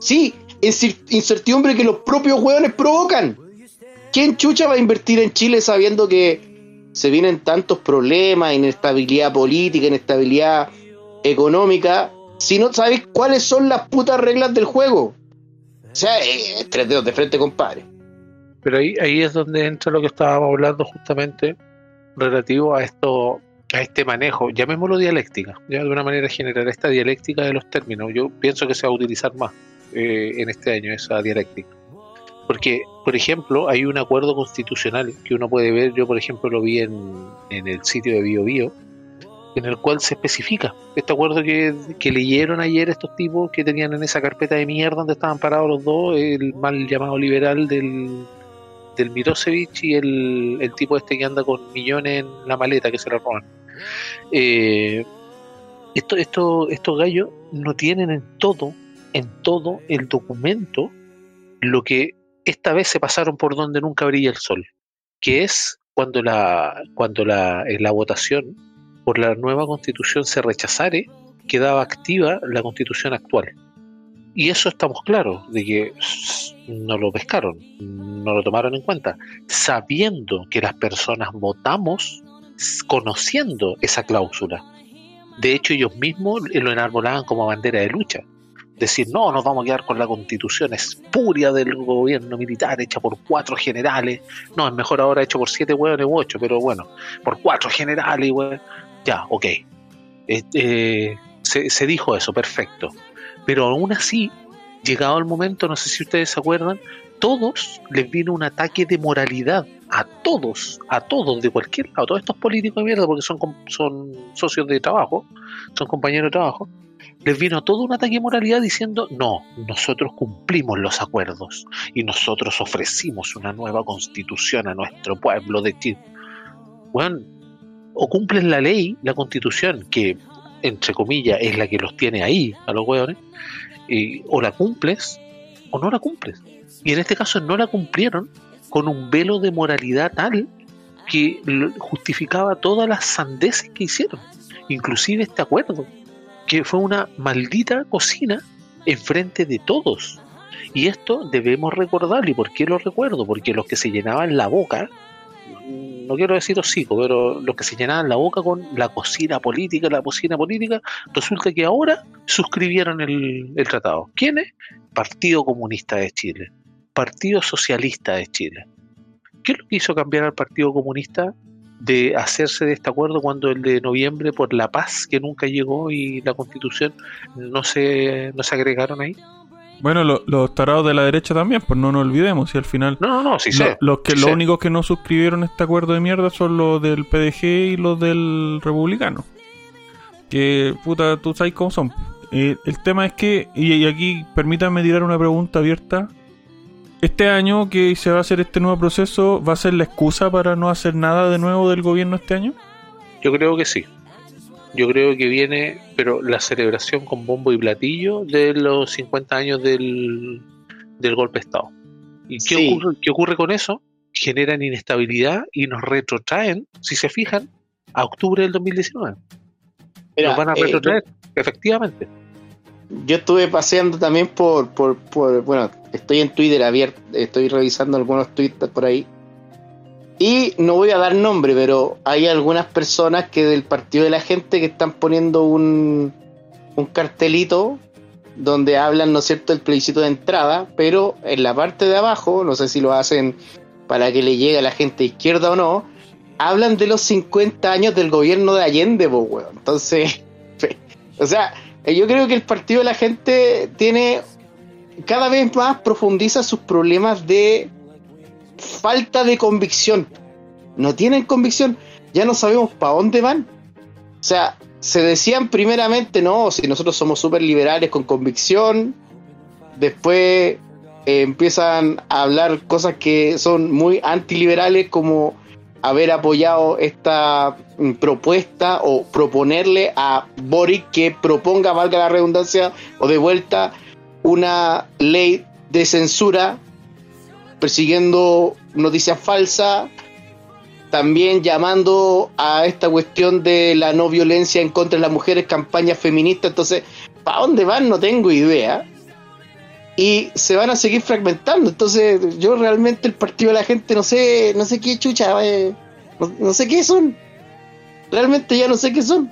Sí, incertidumbre que los propios hueones provocan. ¿Quién chucha va a invertir en Chile sabiendo que se vienen tantos problemas, inestabilidad política, inestabilidad económica, si no sabes cuáles son las putas reglas del juego? O sea, eh, tres dedos de frente, compadre. Pero ahí, ahí es donde entra lo que estábamos hablando justamente relativo a esto, a este manejo, llamémoslo dialéctica, ya de una manera general, esta dialéctica de los términos. Yo pienso que se va a utilizar más eh, en este año esa dialéctica. Porque, por ejemplo, hay un acuerdo constitucional que uno puede ver, yo por ejemplo lo vi en, en el sitio de BioBio, en el cual se especifica este acuerdo que, que leyeron ayer estos tipos que tenían en esa carpeta de mierda donde estaban parados los dos, el mal llamado liberal del, del Mirosevic y el, el tipo este que anda con millones en la maleta que se la roban. Eh, esto, esto, estos gallos no tienen en todo, en todo el documento lo que esta vez se pasaron por donde nunca brilla el sol, que es cuando la, cuando la, en la votación por la nueva constitución se rechazare, quedaba activa la constitución actual. Y eso estamos claros, de que no lo pescaron, no lo tomaron en cuenta, sabiendo que las personas votamos conociendo esa cláusula. De hecho, ellos mismos lo enarbolaban como bandera de lucha. Decir, no, nos vamos a quedar con la constitución espuria del gobierno militar hecha por cuatro generales. No, es mejor ahora hecho por siete hueones u ocho, pero bueno, por cuatro generales. Ya, ok. Eh, se, se dijo eso, perfecto. Pero aún así, llegado el momento, no sé si ustedes se acuerdan, todos les vino un ataque de moralidad a todos, a todos de cualquier lado, todos estos políticos de mierda, porque son, son socios de trabajo, son compañeros de trabajo, les vino todo un ataque de moralidad diciendo, no, nosotros cumplimos los acuerdos y nosotros ofrecimos una nueva constitución a nuestro pueblo de Chile. Bueno, o cumplen la ley, la constitución, que entre comillas es la que los tiene ahí, a los hueones, o la cumples o no la cumples. Y en este caso no la cumplieron con un velo de moralidad tal que justificaba todas las sandeces que hicieron, inclusive este acuerdo, que fue una maldita cocina enfrente de todos. Y esto debemos recordarlo. ¿Y por qué lo recuerdo? Porque los que se llenaban la boca, no quiero decir hocico, pero los que se llenaban la boca con la cocina política, la cocina política, resulta que ahora suscribieron el, el tratado. ¿Quiénes? Partido Comunista de Chile. Partido Socialista de Chile. ¿Qué es lo que hizo cambiar al Partido Comunista de hacerse de este acuerdo cuando el de noviembre por la paz que nunca llegó y la constitución no se, no se agregaron ahí? Bueno, los tarados de la derecha también, pues no nos olvidemos, y al final... No, no, sí sé. Los, que, los únicos que no suscribieron este acuerdo de mierda son los del PDG y los del republicano. Que, puta, tú sabes cómo son. Eh, el tema es que, y, aquí permítanme tirar una pregunta abierta. ¿Este año que se va a hacer este nuevo proceso va a ser la excusa para no hacer nada de nuevo del gobierno este año? Yo creo que sí. Yo creo que viene, pero la celebración con bombo y platillo de los 50 años del, golpe de Estado. ¿Y qué, ocurre, qué ocurre con eso? Generan inestabilidad y nos retrotraen, si se fijan, a octubre del 2019. nos van a eh, retrotraer, efectivamente yo estuve paseando también por, por, bueno, estoy en Twitter abierto, estoy revisando algunos tweets por ahí. Y no voy a dar nombre, pero hay algunas personas que del partido de la gente que están poniendo un, un cartelito donde hablan, ¿no es cierto?, del plebiscito de entrada, pero en la parte de abajo, no sé si lo hacen para que le llegue a la gente izquierda o no, hablan de los 50 años del gobierno de Allende, pues, Entonces, o sea, eh, yo creo que el partido de la gente tiene cada vez más profundiza sus problemas de falta de convicción. No tienen convicción, ya no sabemos para dónde van. O sea, se decían primeramente, no, si nosotros somos súper liberales con convicción, después eh, empiezan a hablar cosas que son muy antiliberales como haber apoyado esta mm, propuesta o proponerle a Boric que proponga, valga la redundancia, o de vuelta, una ley de censura persiguiendo noticias falsas, también llamando a esta cuestión de la no violencia en contra de las mujeres, campañas feministas, entonces, ¿para dónde van? No tengo idea y se van a seguir fragmentando. Entonces, yo realmente el partido de la gente no sé, no sé qué chucha, eh, no, sé qué son. Realmente ya no sé qué son.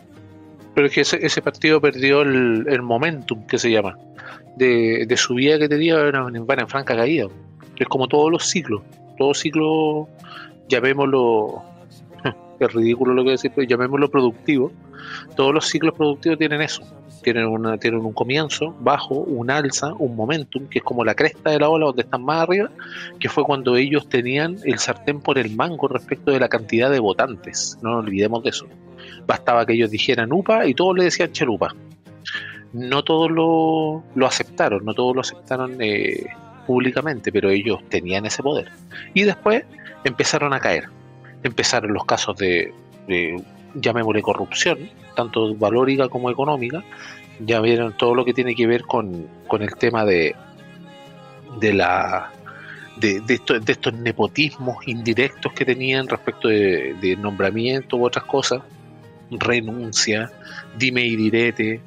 Pero es que ese, partido perdió el, momentum, que se llama, de, de su vida que tenía, van en franca caída. Es como todos los ciclos. Todo ciclo, llamémoslo, es ridículo lo que decir, pero llamémoslo productivo. Todos los ciclos productivos tienen eso tienen, una, tienen un comienzo bajo, un alza, un momentum, que es como la cresta de la ola donde están más arriba, que fue cuando ellos tenían el sartén por el mango respecto de la cantidad de votantes. No nos olvidemos de eso. Bastaba que ellos dijeran UPA y todos le decían Chelupa. No todos lo, lo aceptaron, no todos lo aceptaron eh, públicamente, pero ellos tenían ese poder. Y después empezaron a caer. Empezaron los casos de, llamémosle corrupción, tanto valórica como económica, ya vieron todo lo que tiene que ver con, el tema de, de la de, de, estos nepotismos indirectos que tenían respecto de, nombramiento u otras cosas, renuncia, dime y direte,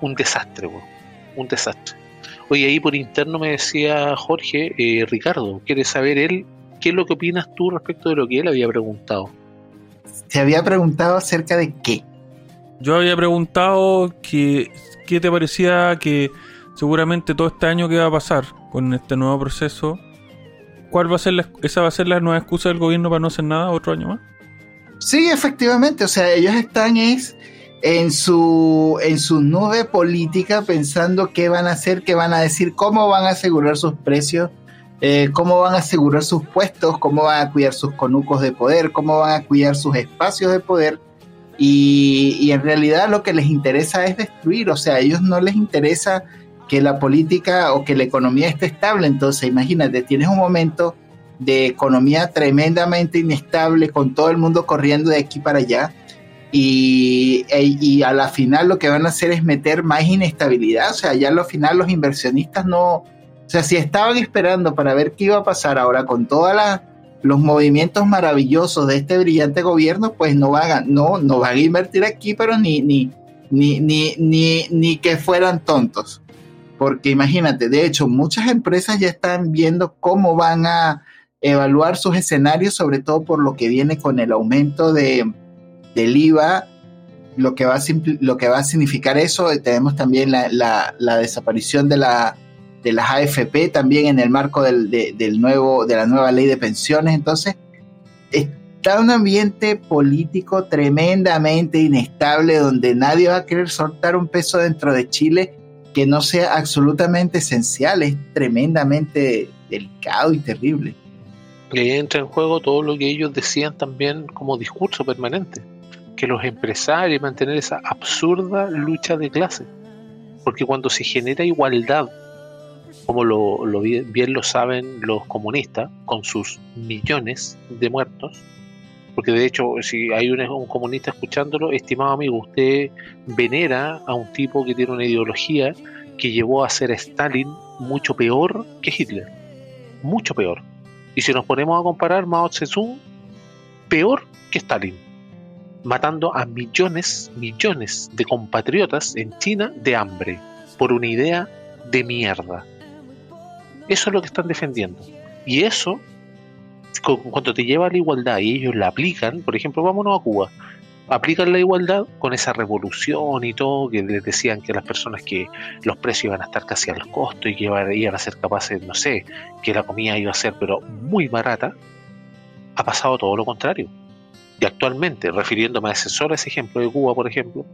un, desastre, un desastre. Oye, ahí por interno me decía Jorge, eh, Ricardo, ¿quiere saber él qué es lo que opinas tú respecto de lo que él había preguntado? Se había preguntado acerca de qué. Yo había preguntado que, qué te parecía que seguramente todo este año que va a pasar con este nuevo proceso, ¿cuál va a ser la, esa va a ser la nueva excusa del gobierno para no hacer nada otro año más? Sí, efectivamente, o sea, ellos están es en su en su nube política pensando qué van a hacer, qué van a decir, cómo van a asegurar sus precios eh, cómo van a asegurar sus puestos, cómo van a cuidar sus conucos de poder, cómo van a cuidar sus espacios de poder. Y, y en realidad lo que les interesa es destruir, o sea, a ellos no les interesa que la política o que la economía esté estable. Entonces, imagínate, tienes un momento de economía tremendamente inestable, con todo el mundo corriendo de aquí para allá. Y, e, y, a la final lo que van a hacer es meter más inestabilidad. O sea, ya a la final los inversionistas no. O sea, si estaban esperando para ver qué iba a pasar ahora con todos los movimientos maravillosos de este brillante gobierno, pues no van a, no, no van a invertir aquí, pero ni, ni, ni, ni, ni, ni que fueran tontos. Porque imagínate, de hecho, muchas empresas ya están viendo cómo van a evaluar sus escenarios, sobre todo por lo que viene con el aumento de, del IVA, lo que, va a, lo que va a significar eso. Tenemos también la, la, desaparición de, la, de las AFP también en el marco del, del nuevo, de la nueva ley de pensiones. Entonces, está un ambiente político tremendamente inestable donde nadie va a querer soltar un peso dentro de Chile que no sea absolutamente esencial, es tremendamente delicado y terrible. Y entra en juego todo lo que ellos decían también como discurso permanente, que los empresarios mantener esa absurda lucha de clase, porque cuando se genera igualdad, como lo, lo bien lo saben los comunistas, con sus millones de muertos, porque de hecho, si hay un, comunista escuchándolo, estimado amigo, usted venera a un tipo que tiene una ideología que llevó a ser Stalin mucho peor que Hitler. Mucho peor. Y si nos ponemos a comparar, Mao Zedong, peor que Stalin. Matando a millones, millones de compatriotas en China de hambre. Por una idea de mierda. Eso es lo que están defendiendo. Y eso cuando te lleva a la igualdad y ellos la aplican, por ejemplo, vámonos a Cuba, aplican la igualdad con esa revolución y todo, que les decían que las personas que los precios iban a estar casi al costo y que iban a ser capaces, no sé, que la comida iba a ser pero muy barata, ha pasado todo lo contrario. Y actualmente, refiriéndome a ese solo ese ejemplo de Cuba, por ejemplo,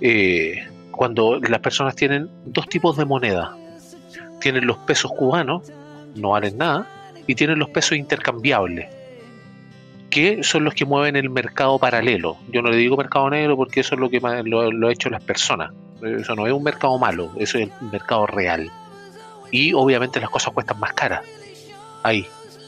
eh, cuando las personas tienen dos tipos de moneda, tienen los pesos cubanos, no valen nada, y tienen los pesos intercambiables, que son los que mueven el mercado paralelo. Yo no le digo mercado negro porque eso es lo que lo, lo han hecho las personas. Eso no es un mercado malo, eso es el mercado real. Y obviamente las cosas cuestan más caras. Ahí.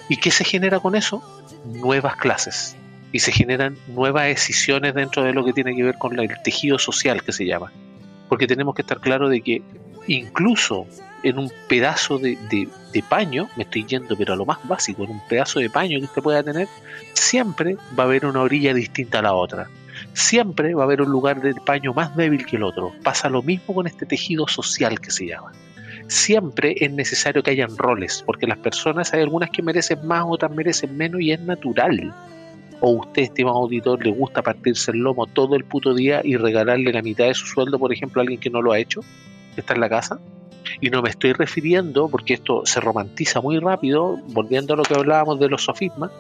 ¿Y qué se genera con eso? Nuevas clases. Y se generan nuevas decisiones dentro de lo que tiene que ver con el tejido social que se llama. Porque tenemos que estar claros de que incluso en un pedazo de, paño, me estoy yendo pero a lo más básico, en un pedazo de paño que usted pueda tener, siempre va a haber una orilla distinta a la otra. Siempre va a haber un lugar del paño más débil que el otro. Pasa lo mismo con este tejido social que se llama. Siempre es necesario que hayan roles, porque las personas hay algunas que merecen más, otras merecen menos y es natural. O usted, estimado auditor, le gusta partirse el lomo todo el puto día y regalarle la mitad de su sueldo, por ejemplo, a alguien que no lo ha hecho, que está en la casa y no me estoy refiriendo, porque esto se romantiza muy rápido, volviendo a lo que hablábamos de los sofismas,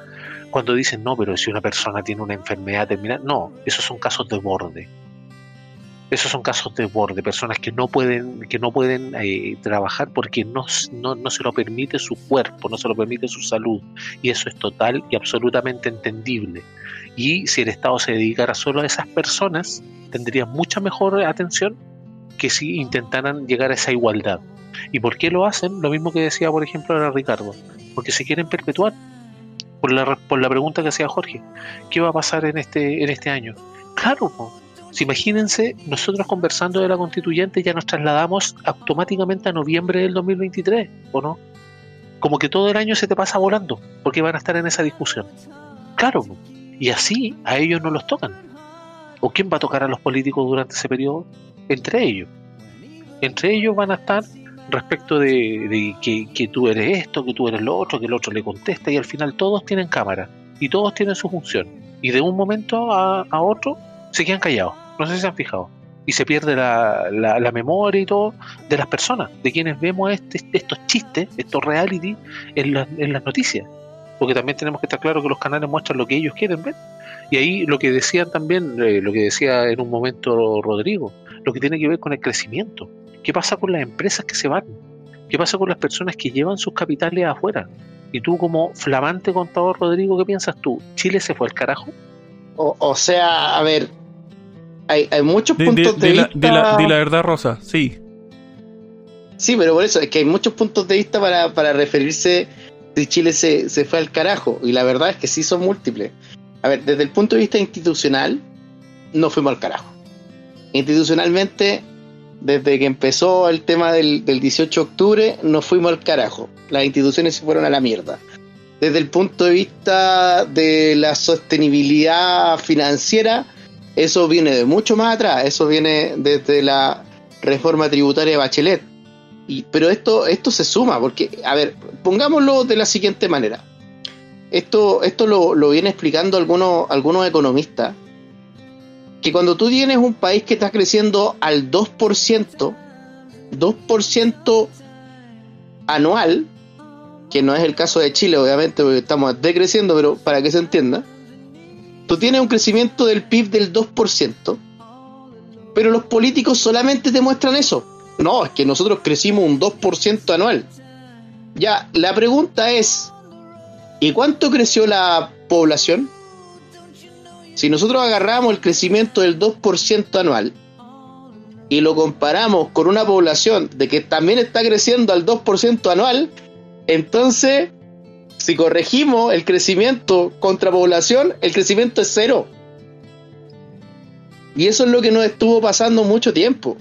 cuando dicen, no, pero si una persona tiene una enfermedad terminal, no, esos son casos de borde. Esos son casos de borde, personas que no pueden, que no pueden eh, trabajar porque no, no, no se lo permite su cuerpo, no se lo permite su salud. Y eso es total y absolutamente entendible. Y si el Estado se dedicara solo a esas personas, tendría mucha mejor atención que si intentaran llegar a esa igualdad. ¿Y por qué lo hacen? Lo mismo que decía, por ejemplo, ahora Ricardo. Porque se quieren perpetuar. Por la, por la pregunta que hacía Jorge. ¿Qué va a pasar en este, en este año? Claro, Si imagínense, nosotros conversando de la constituyente ya nos trasladamos automáticamente a noviembre del 2023, ¿o no? Como que todo el año se te pasa volando, porque van a estar en esa discusión. Claro, y así a ellos no los tocan. ¿O quién va a tocar a los políticos durante ese periodo? entre ellos. Entre ellos van a estar respecto de, que, tú eres esto, que tú eres lo otro, que el otro le contesta y al final todos tienen cámara y todos tienen su función. Y de un momento a, otro se quedan callados. No sé si se han fijado. Y se pierde la, la, memoria y todo de las personas, de quienes vemos este, estos chistes, estos reality en, en las noticias. Porque también tenemos que estar claros que los canales muestran lo que ellos quieren ver. Y ahí lo que decían también, eh, lo que decía en un momento Rodrigo, lo que tiene que ver con el crecimiento. ¿Qué pasa con las empresas que se van? ¿Qué pasa con las personas que llevan sus capitales afuera? Y tú como flamante contador, Rodrigo, ¿qué piensas tú? ¿Chile se fue al carajo? O, sea, a ver, hay, muchos puntos de vista... La, di la, verdad, Rosa, sí. Sí, pero por eso es que hay muchos puntos de vista para, para referirse si Chile se, se fue al carajo. Y la verdad es que sí son múltiples. A ver, desde el punto de vista institucional, no fuimos al carajo. Institucionalmente, desde que empezó el tema del, 18 de octubre, nos fuimos al carajo. Las instituciones se fueron a la mierda. Desde el punto de vista de la sostenibilidad financiera, eso viene de mucho más atrás. Eso viene desde la reforma tributaria de Bachelet. Y, pero esto, esto se suma, porque, a ver, pongámoslo de la siguiente manera. Esto, esto lo, lo viene explicando algunos, algunos economistas que cuando tú tienes un país que está creciendo al 2%, 2% anual, que no es el caso de Chile, obviamente, porque estamos decreciendo, pero para que se entienda, tú tienes un crecimiento del PIB del 2%, pero los políticos solamente te muestran eso. No, es que nosotros crecimos un 2% anual. Ya, la pregunta es, ¿y cuánto creció la población? Si nosotros agarramos el crecimiento del 2% anual y lo comparamos con una población de que también está creciendo al 2% anual, entonces, si corregimos el crecimiento contra población, el crecimiento es cero. Y eso es lo que nos estuvo pasando mucho tiempo.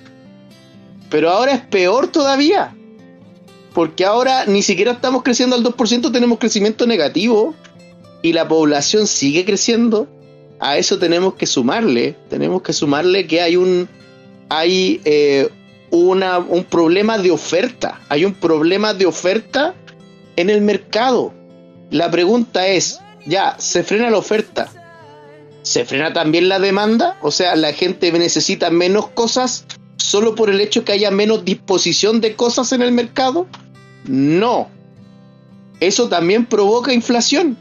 Pero ahora es peor todavía. Porque ahora ni siquiera estamos creciendo al 2%, tenemos crecimiento negativo. Y la población sigue creciendo a eso tenemos que sumarle, tenemos que sumarle que hay un hay eh, una, un problema de oferta, hay un problema de oferta en el mercado. La pregunta es, ya, se frena la oferta, ¿se frena también la demanda? O sea, la gente necesita menos cosas solo por el hecho que haya menos disposición de cosas en el mercado? No. Eso también provoca inflación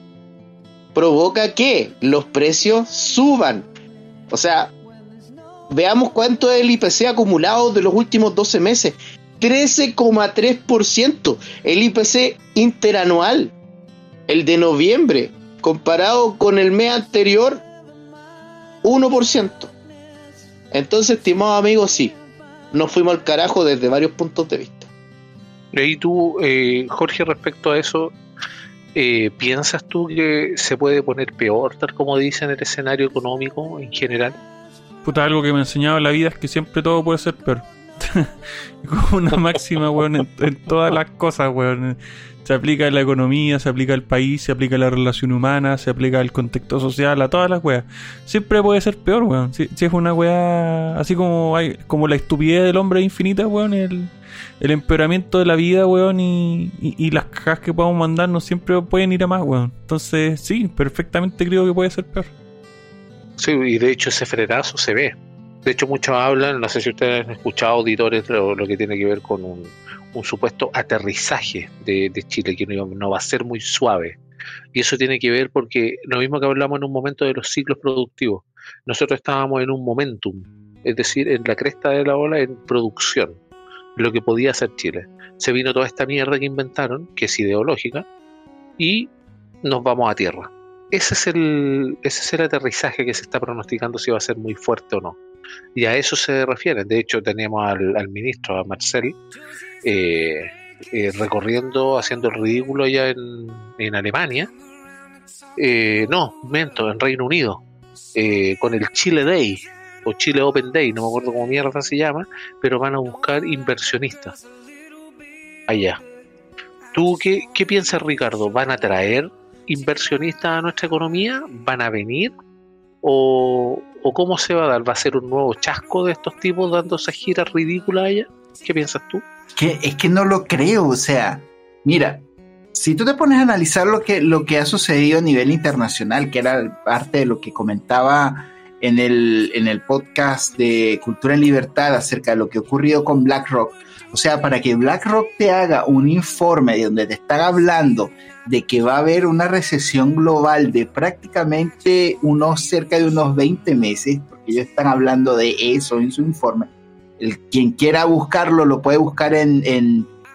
provoca que los precios suban. O sea, veamos cuánto es el IPC acumulado de los últimos 12 meses. 13,3%. El IPC interanual. El de noviembre. Comparado con el mes anterior, 1%. Entonces, estimados amigos, sí. Nos fuimos al carajo desde varios puntos de vista. Y tú, eh, Jorge, respecto a eso, eh, ¿piensas tú que se puede poner peor, tal como dicen el escenario económico en general? Puta, algo que me ha enseñado en la vida es que siempre todo puede ser peor. como una máxima, weón, en, todas las cosas, weón. Se aplica en la economía, se aplica al país, se aplica a la relación humana, se aplica al contexto social, a todas las weas. Siempre puede ser peor, weón. Si, es una wea así como hay, como la estupidez del hombre infinita, weón, el, el empeoramiento de la vida, weón, y, las cajas que podamos mandarnos siempre pueden ir a más, weón. Entonces, sí, perfectamente creo que puede ser peor. Sí, y de hecho ese frenazo se ve. De hecho, muchos hablan, no sé si ustedes han escuchado auditores, lo, lo que tiene que ver con un, supuesto aterrizaje de, Chile, que no, va a ser muy suave. Y eso tiene que ver porque lo mismo que hablamos en un momento de los ciclos productivos, nosotros estábamos en un momentum, es decir, en la cresta de la ola en producción lo que podía hacer Chile. Se vino toda esta mierda que inventaron, que es ideológica, y nos vamos a tierra. Ese es el, ese es el aterrizaje que se está pronosticando si va a ser muy fuerte o no. Y a eso se refiere. De hecho, teníamos al, ministro, a Marcel, eh, eh, recorriendo, haciendo el ridículo allá en, Alemania. Eh, no, miento, en Reino Unido, con el Chile Day, o Chile Open Day, no me acuerdo cómo mierda se llama, pero van a buscar inversionistas allá. ¿Tú qué piensas, Ricardo? ¿Van a traer inversionistas a nuestra economía? ¿Van a venir? ¿O, ¿O cómo se va a dar? ¿Va a ser un nuevo chasco de estos tipos dando giras ridículas allá? ¿Qué piensas tú? Que, es que no lo creo, o sea, mira, si tú te pones a analizar lo que, lo que ha sucedido a nivel internacional, que era parte de lo que comentaba en el, en el podcast de Cultura en Libertad acerca de lo que ocurrió con BlackRock. O sea, para que BlackRock te haga un informe donde te están hablando de que va a haber una recesión global de prácticamente unos cerca de unos 20 meses, porque ellos están hablando de eso en su informe. El, quien quiera buscarlo lo puede buscar en,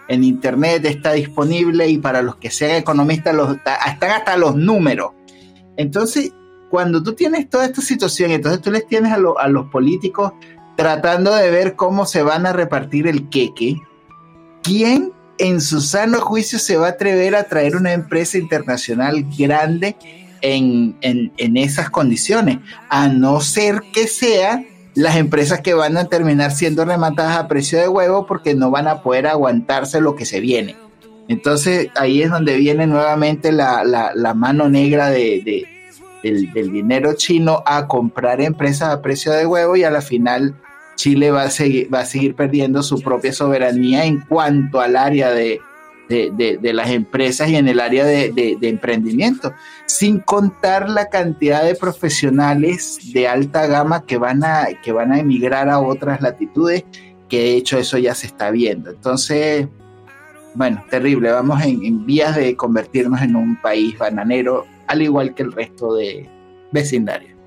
en internet está disponible y para los que sean economistas los, están hasta los números. Entonces, cuando tú tienes toda esta situación, entonces tú les tienes a, a los políticos tratando de ver cómo se van a repartir el queque, ¿quién en su sano juicio se va a atrever a traer una empresa internacional grande en, en, esas condiciones? A no ser que sean las empresas que van a terminar siendo rematadas a precio de huevo porque no van a poder aguantarse lo que se viene. Entonces ahí es donde viene nuevamente la, la, mano negra de, del, del, dinero chino a comprar empresas a precio de huevo y a la final Chile va a, seguir, va a seguir perdiendo su propia soberanía en cuanto al área de, las empresas y en el área de, emprendimiento, sin contar la cantidad de profesionales de alta gama que van a, que van a emigrar a otras latitudes, que de hecho eso ya se está viendo. Entonces, bueno, terrible, vamos en, en vías de convertirnos en un país bananero, al igual que el resto de vecindarios.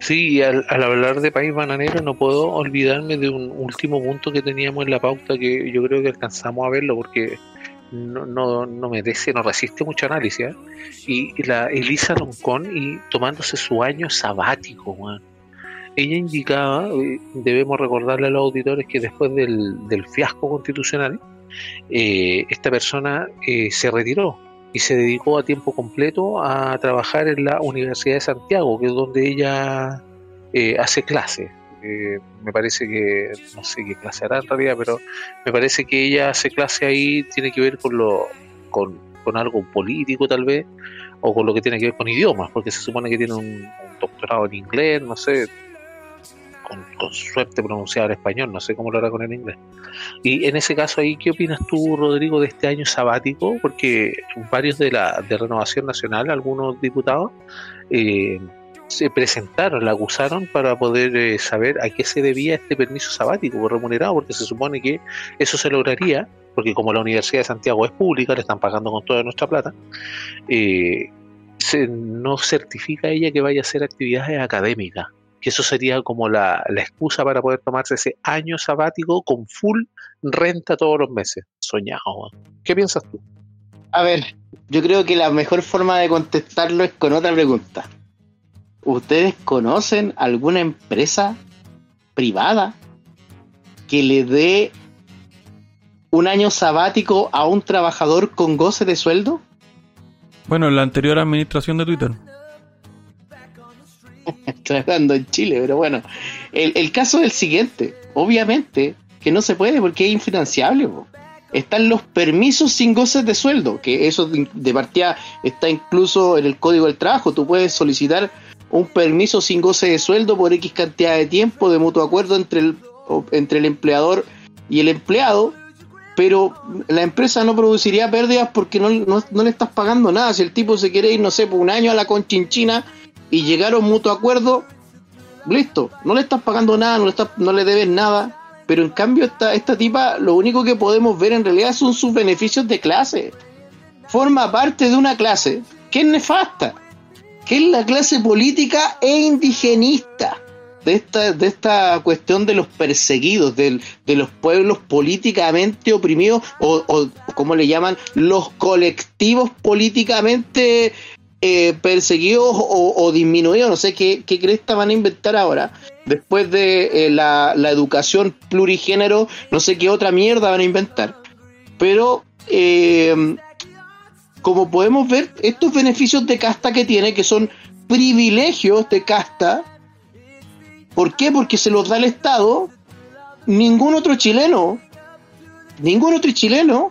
Sí, al, hablar de país bananero no puedo olvidarme de un último punto que teníamos en la pauta que yo creo que alcanzamos a verlo porque no, no, no merece, no resiste mucho análisis. ¿eh? Y la Elisa Roncón y tomándose su año sabático, ella indicaba, eh, debemos recordarle a los auditores que después del, del fiasco constitucional, eh, esta persona se retiró y se dedicó a tiempo completo a trabajar en la Universidad de Santiago, que es donde ella eh, hace clase. Eh, me parece que, no sé qué clase hará en realidad, pero me parece que ella hace clase ahí, tiene que ver con, lo, con, algo político tal vez, o con lo que tiene que ver con idiomas, porque se supone que tiene un doctorado en inglés, no sé, con, suerte pronunciado en español, no sé cómo lo hará con el inglés. Y en ese caso ahí, ¿qué opinas tú, Rodrigo, de este año sabático? Porque varios de la de Renovación Nacional, algunos diputados, eh, se presentaron, la acusaron para poder eh, saber a qué se debía este permiso sabático remunerado, porque se supone que eso se lograría, porque como la Universidad de Santiago es pública, le están pagando con toda nuestra plata, eh, se, no certifica ella que vaya a hacer actividades académicas que eso sería como la, excusa para poder tomarse ese año sabático con full renta todos los meses. Soñado. ¿Qué piensas tú? A ver, yo creo que la mejor forma de contestarlo es con otra pregunta. ¿Ustedes conocen alguna empresa privada que le dé un año sabático a un trabajador con goce de sueldo? Bueno, la anterior administración de Twitter. trabajando en Chile, pero bueno. El, caso es el siguiente. Obviamente que no se puede porque es infinanciable. Están los permisos sin goces de sueldo, que eso de partida está incluso en el Código del Trabajo. Tú puedes solicitar un permiso sin goce de sueldo por X cantidad de tiempo de mutuo acuerdo entre el, entre el empleador y el empleado, pero la empresa no produciría pérdidas porque no, no, le estás pagando nada. Si el tipo se quiere ir, no sé, por un año a la conchinchina y llegaron mutuo acuerdo, listo, no le estás pagando nada, no le, estás, no le debes nada, pero en cambio esta, esta tipa lo único que podemos ver en realidad son sus beneficios de clase. Forma parte de una clase que es nefasta, que es la clase política e indigenista. De esta, de esta cuestión de los perseguidos, de, de los pueblos políticamente oprimidos, o, o como le llaman, los colectivos políticamente eh, perseguidos o, disminuidos, no sé qué, qué cresta van a inventar ahora. Después de eh, la, educación plurigénero, no sé qué otra mierda van a inventar. Pero, eh, como podemos ver, estos beneficios de casta que tiene, que son privilegios de casta, ¿por qué? Porque se los da el Estado, ningún otro chileno, ningún otro chileno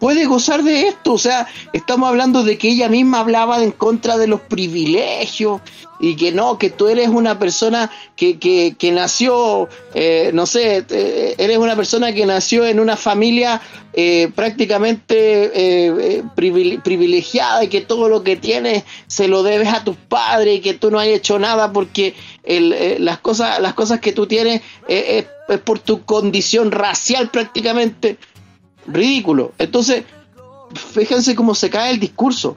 puede gozar de esto. O sea, estamos hablando de que ella misma hablaba en contra de los privilegios y que no, que tú eres una persona que, que, que nació, eh, no sé, eh, eres una persona que nació en una familia eh, prácticamente privilegiada y que todo lo que tienes se lo debes a tus padres y que tú no has hecho nada porque el, las, cosas, las cosas que tú tienes es por tu condición racial prácticamente ridículo. Entonces, fíjense cómo se cae el discurso.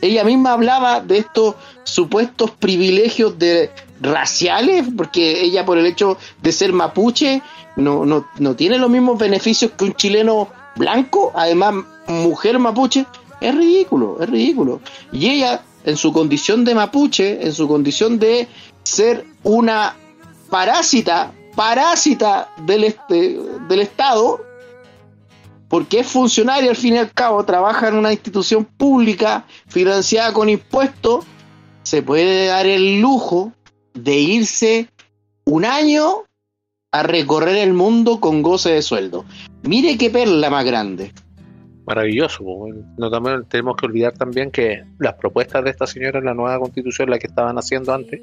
Ella misma hablaba de estos supuestos privilegios de raciales, porque ella por el hecho de ser mapuche no, no, no tiene los mismos beneficios que un chileno blanco, además mujer mapuche, es ridículo, es ridículo. Y ella, en su condición de mapuche, en su condición de ser una parásita, parásita del, este, del Estado, porque es funcionaria al fin y al cabo, trabaja en una institución pública financiada con impuestos, se puede dar el lujo de irse un año a recorrer el mundo con goce de sueldo. Mire qué perla más grande maravilloso. No también, tenemos que olvidar también que las propuestas de esta señora en la nueva constitución, la que estaban haciendo antes,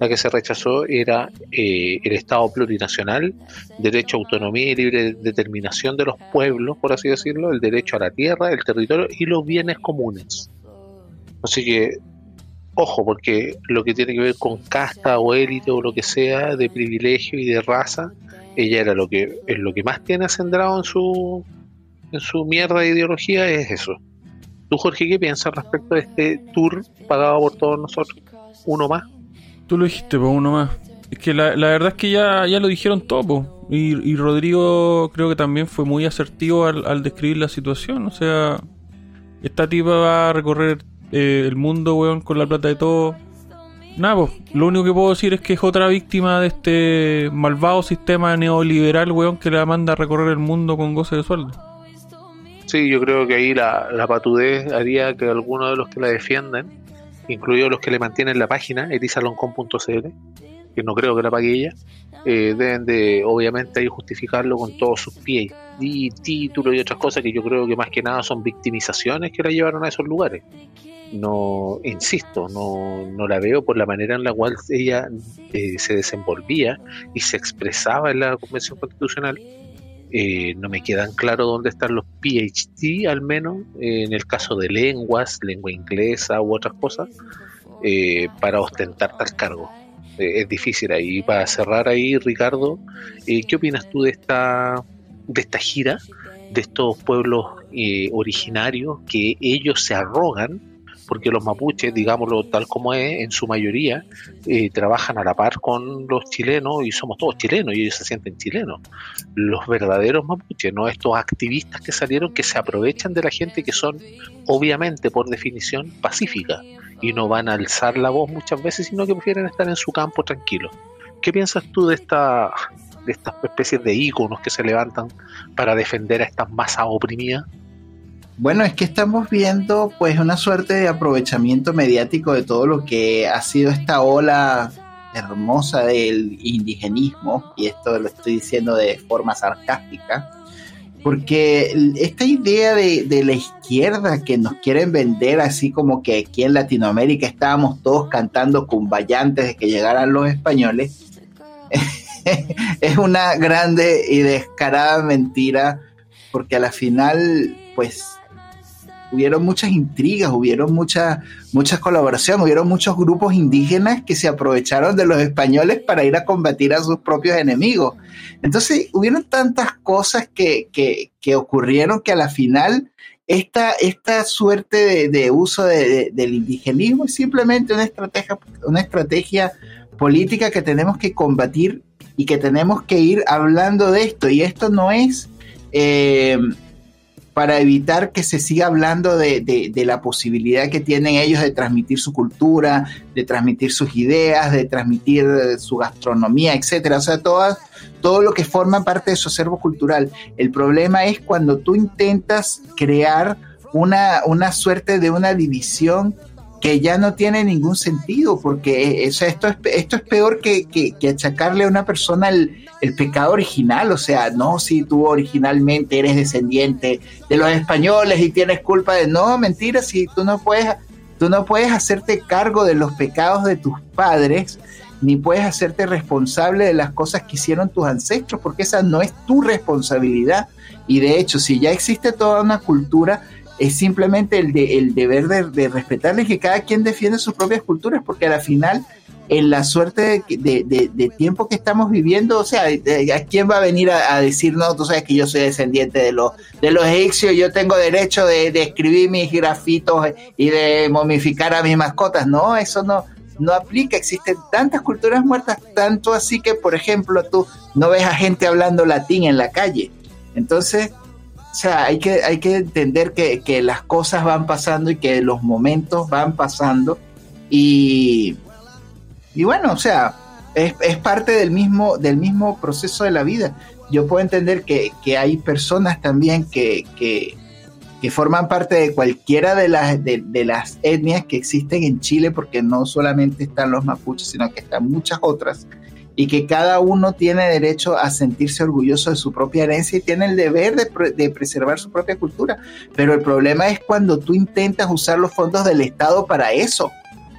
la que se rechazó era eh, el Estado plurinacional, derecho a autonomía y libre determinación de los pueblos, por así decirlo, el derecho a la tierra, el territorio y los bienes comunes. Así que, ojo, porque lo que tiene que ver con casta o élite o lo que sea, de privilegio y de raza, ella era lo que es lo que más tiene acendrado en su en su mierda de ideología es eso. ¿Tú, Jorge, qué piensas respecto de este tour pagado por todos nosotros? ¿Uno más? Tú lo dijiste, pues uno más. Es que la, verdad es que ya, ya lo dijeron todo, y, Rodrigo creo que también fue muy asertivo al, describir la situación. O sea, esta tipa va a recorrer eh, el mundo, weón, con la plata de todo. Nada, pues, lo único que puedo decir es que es otra víctima de este malvado sistema neoliberal, weón, que la manda a recorrer el mundo con goce de sueldo. Sí, yo creo que ahí la, la patudez haría que algunos de los que la defienden, incluidos los que le mantienen la página, erisalon.com.cl, que no creo que la pague ella, eh, deben de obviamente ahí justificarlo con todos sus pies y títulos y otras cosas que yo creo que más que nada son victimizaciones que la llevaron a esos lugares. No, insisto, no, no la veo por la manera en la cual ella eh, se desenvolvía y se expresaba en la Convención Constitucional eh, no me quedan claro dónde están los PhD, al menos, eh, en el caso de lenguas, lengua inglesa u otras cosas, eh, para ostentar tal cargo. es difícil ahí. Para cerrar ahí, Ricardo, ¿qué opinas tú de esta, de esta gira, de estos pueblos originarios que ellos se arrogan porque los mapuches, digámoslo tal como es, en su mayoría eh, trabajan a la par con los chilenos y somos todos chilenos y ellos se sienten chilenos. Los verdaderos mapuches, no estos activistas que salieron que se aprovechan de la gente que son obviamente por definición pacíficas y no van a alzar la voz muchas veces, sino que prefieren estar en su campo tranquilos. ¿Qué piensas tú de esta de estas especies de íconos que se levantan para defender a estas masas oprimidas? Bueno, es que estamos viendo pues una suerte de aprovechamiento mediático de todo lo que ha sido esta ola hermosa del indigenismo, y esto lo estoy diciendo de forma sarcástica, porque esta idea de, la izquierda que nos quieren vender así como que aquí en Latinoamérica estábamos todos cantando cumbayá antes de que llegaran los españoles, es una grande y descarada mentira, porque a la final, pues hubieron muchas intrigas, hubieron mucha, muchas colaboraciones, hubieron muchos grupos indígenas que se aprovecharon de los españoles para ir a combatir a sus propios enemigos. Entonces, hubieron tantas cosas que, que, ocurrieron que a la final esta, esta suerte de, uso del indigenismo es simplemente una estrategia, una estrategia política que tenemos que combatir y que tenemos que ir hablando de esto. Y esto no es... Eh, para evitar que se siga hablando de, la posibilidad que tienen ellos de transmitir su cultura, de transmitir sus ideas, de transmitir eh, su gastronomía, etcétera. O sea, todas, todo lo que forma parte de su acervo cultural. El problema es cuando tú intentas crear una, una suerte de una división que ya no tiene ningún sentido, porque esto, es, esto es peor que, achacarle a una persona el, pecado original, o sea, no, si tú originalmente eres descendiente de los españoles y tienes culpa de, no, mentira, si tú no puedes, tú no puedes hacerte cargo de los pecados de tus padres, ni puedes hacerte responsable de las cosas que hicieron tus ancestros, porque esa no es tu responsabilidad. Y de hecho, si ya existe toda una cultura, es simplemente el, de, el deber de, de respetarles que cada quien defiende sus propias culturas, porque al final, en la suerte de, tiempo que estamos viviendo, o sea, ¿a quién va a venir a, decir, no, tú sabes que yo soy descendiente de los, de los egipcios, yo tengo derecho de, escribir mis grafitos y de momificar a mis mascotas? No, eso no, no aplica, existen tantas culturas muertas, tanto así que, por ejemplo, tú no ves a gente hablando latín en la calle. Entonces, O sea, hay que, hay que entender que, que las cosas van pasando y que los momentos van pasando. Y, y bueno, o sea, es, es, parte del mismo, del mismo proceso de la vida. Yo puedo entender que, que hay personas también que, que, que, forman parte de cualquiera de las, de, de, las etnias que existen en Chile, porque no solamente están los mapuches, sino que están muchas otras, y que cada uno tiene derecho a sentirse orgulloso de su propia herencia y tiene el deber de, de, preservar su propia cultura. Pero el problema es cuando tú intentas usar los fondos del Estado para eso.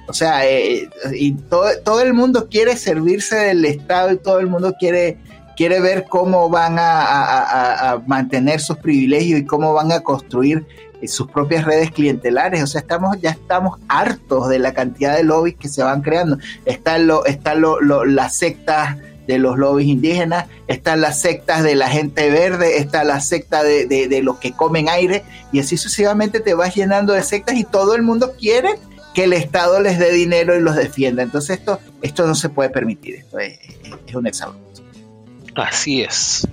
O sea, eh, y todo, todo, el mundo quiere servirse del Estado y todo el mundo quiere, quiere ver cómo van a, mantener sus privilegios y cómo van a construir sus propias redes clientelares. O sea, estamos, ya estamos hartos de la cantidad de lobbies que se van creando. Están lo, está lo, las sectas de los lobbies indígenas, están las sectas de la gente verde, está la secta de, los que comen aire, y así sucesivamente te vas llenando de sectas y todo el mundo quiere que el Estado les dé dinero y los defienda. Entonces esto, esto no se puede permitir, esto es, es un examen. Así es.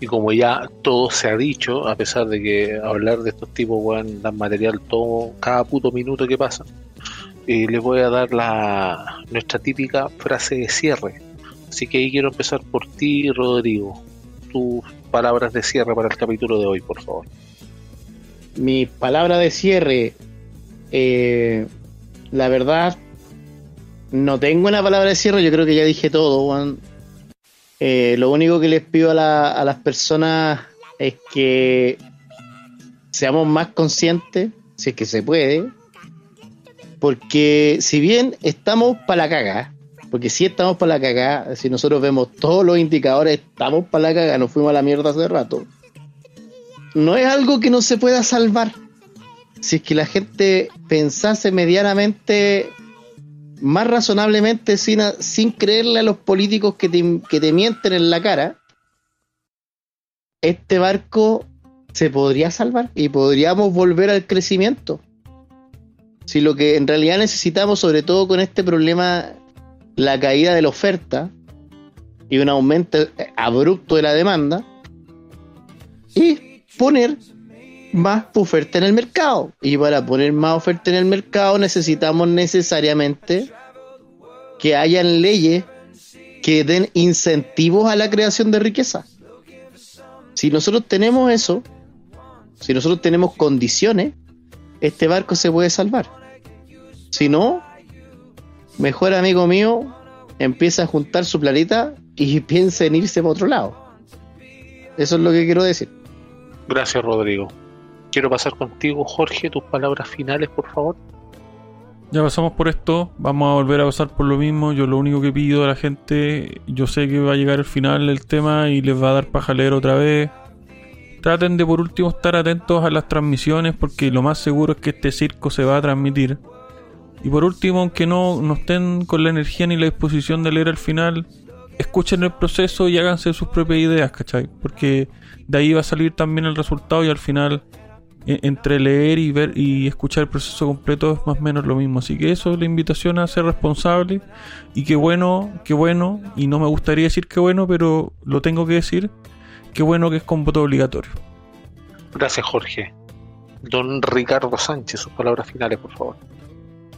Y como ya todo se ha dicho, a pesar de que hablar de estos tipos, weón, dan material todo, cada puto minuto que pasa, les voy a dar la nuestra típica frase de cierre. Así que ahí quiero empezar por ti, Rodrigo. Tus palabras de cierre para el capítulo de hoy, por favor. Mi palabra de cierre, eh, la verdad, no tengo una palabra de cierre, yo creo que ya dije todo, Juan. Eh, lo único que les pido a, la, a, las personas es que seamos más conscientes, si es que se puede, porque si bien estamos para la caga, porque si estamos para la caga, si nosotros vemos todos los indicadores, estamos para la caga, nos fuimos a la mierda hace rato, no es algo que no se pueda salvar. Si es que la gente pensase medianamente más razonablemente sin, creerle a los políticos que te, que te mienten en la cara, este barco se podría salvar y podríamos volver al crecimiento. Si lo que en realidad necesitamos, sobre todo con este problema, la caída de la oferta y un aumento abrupto de la demanda, es poner más oferta en el mercado. Y para poner más oferta en el mercado necesitamos necesariamente que hayan leyes que den incentivos a la creación de riqueza. Si nosotros tenemos eso, si nosotros tenemos condiciones, este barco se puede salvar. Si no, mejor amigo mío, empieza a juntar su planeta y piensa en irse para otro lado. Eso es lo que quiero decir. Gracias, Rodrigo. Quiero pasar contigo, Jorge, tus palabras finales, por favor. Ya pasamos por esto, vamos a volver a pasar por lo mismo. Yo lo único que pido a la gente, yo sé que va a llegar el final del tema y les va a dar paja leer otra vez. Traten de por último estar atentos a las transmisiones porque lo más seguro es que este circo se va a transmitir. Y por último, aunque no, no estén con la energía ni la disposición de leer al final, escuchen el proceso y háganse sus propias ideas, ¿cachai? Porque de ahí va a salir también el resultado y al final entre leer y ver y escuchar el proceso completo es más o menos lo mismo. Así que eso es la invitación a ser responsable. Y qué bueno, qué bueno, y no me gustaría decir qué bueno, pero lo tengo que decir, qué bueno que es con voto obligatorio. Gracias, Jorge. Don Ricardo Sánchez, sus palabras finales, por favor.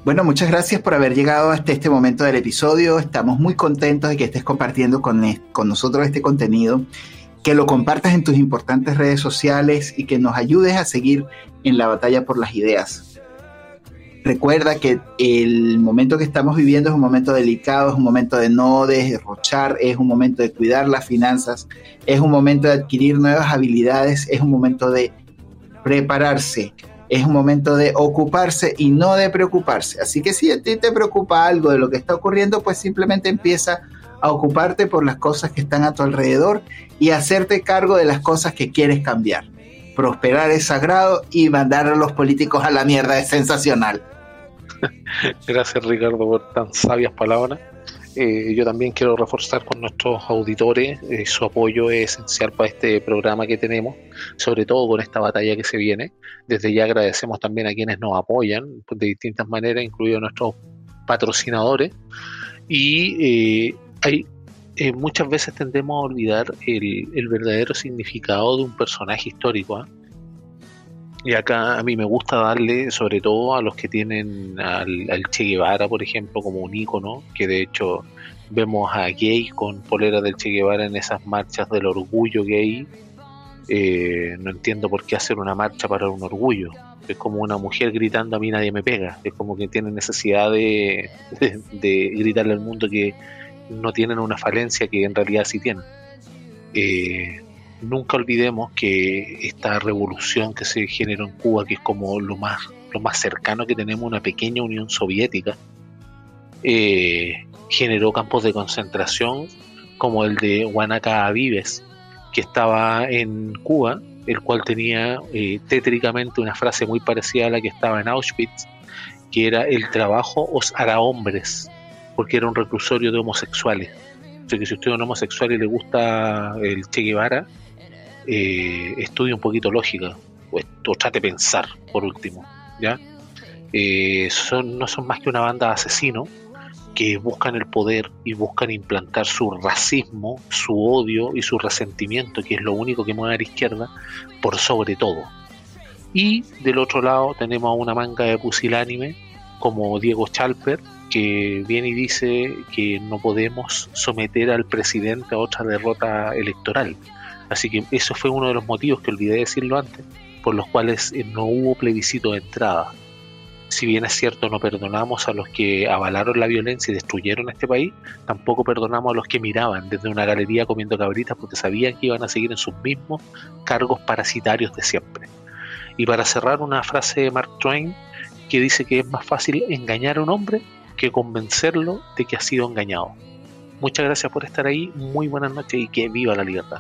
Bueno, muchas gracias por haber llegado hasta este momento del episodio. Estamos muy contentos de que estés compartiendo con, con nosotros este contenido que lo compartas en tus importantes redes sociales y que nos ayudes a seguir en la batalla por las ideas. Recuerda que el momento que estamos viviendo es un momento delicado, es un momento de no derrochar, es un momento de cuidar las finanzas, es un momento de adquirir nuevas habilidades, es un momento de prepararse, es un momento de ocuparse y no de preocuparse. Así que si a ti te preocupa algo de lo que está ocurriendo, pues simplemente empieza a ocuparte por las cosas que están a tu alrededor y hacerte cargo de las cosas que quieres cambiar. Prosperar es sagrado y mandar a los políticos a la mierda es sensacional. Gracias Ricardo por tan sabias palabras. Eh, yo también quiero reforzar con nuestros auditores, eh, su apoyo es esencial para este programa que tenemos, sobre todo con esta batalla que se viene. Desde ya agradecemos también a quienes nos apoyan de distintas maneras, incluidos nuestros patrocinadores. Y eh, hay eh, muchas veces tendemos a olvidar el, verdadero significado de un personaje histórico. ¿eh? Y acá a mí me gusta darle, sobre todo a los que tienen al, Che Guevara, por ejemplo, como un ícono, que de hecho vemos a gay con polera del Che Guevara en esas marchas del orgullo gay. Eh, no entiendo por qué hacer una marcha para un orgullo. Es como una mujer gritando a mí nadie me pega. Es como que tiene necesidad de gritarle al mundo que no tienen una falencia que en realidad sí tienen. Eh, nunca olvidemos que esta revolución que se generó en Cuba, que es como lo más, lo más cercano que tenemos a una pequeña Unión Soviética, eh, generó campos de concentración como el de Guanaca Vives, que estaba en Cuba, el cual tenía eh, tétricamente una frase muy parecida a la que estaba en Auschwitz, que era el trabajo os hará hombres, porque era un reclusorio de homosexuales. O sea que si usted es un homosexual y le gusta el Che Guevara, eh, estudie un poquito lógica, o, trate de pensar, por último, ¿ya? Eh, son, no son más que una banda de asesinos que buscan el poder y buscan implantar su racismo, su odio y su resentimiento, que es lo único que mueve a la izquierda, por sobre todo. Y del otro lado tenemos a una manga de pusilánime como Diego Chalper, que viene y dice que no podemos someter al presidente a otra derrota electoral. Así que eso fue uno de los motivos que olvidé decirlo antes, por los cuales no hubo plebiscito de entrada. Si bien es cierto, no perdonamos a los que avalaron la violencia y destruyeron este país, tampoco perdonamos a los que miraban desde una galería comiendo cabritas porque sabían que iban a seguir en sus mismos cargos parasitarios de siempre. Y para cerrar, una frase de Mark Twain que dice que es más fácil engañar a un hombre que convencerlo de que ha sido engañado. Muchas gracias por estar ahí, muy buenas noches y que viva la libertad.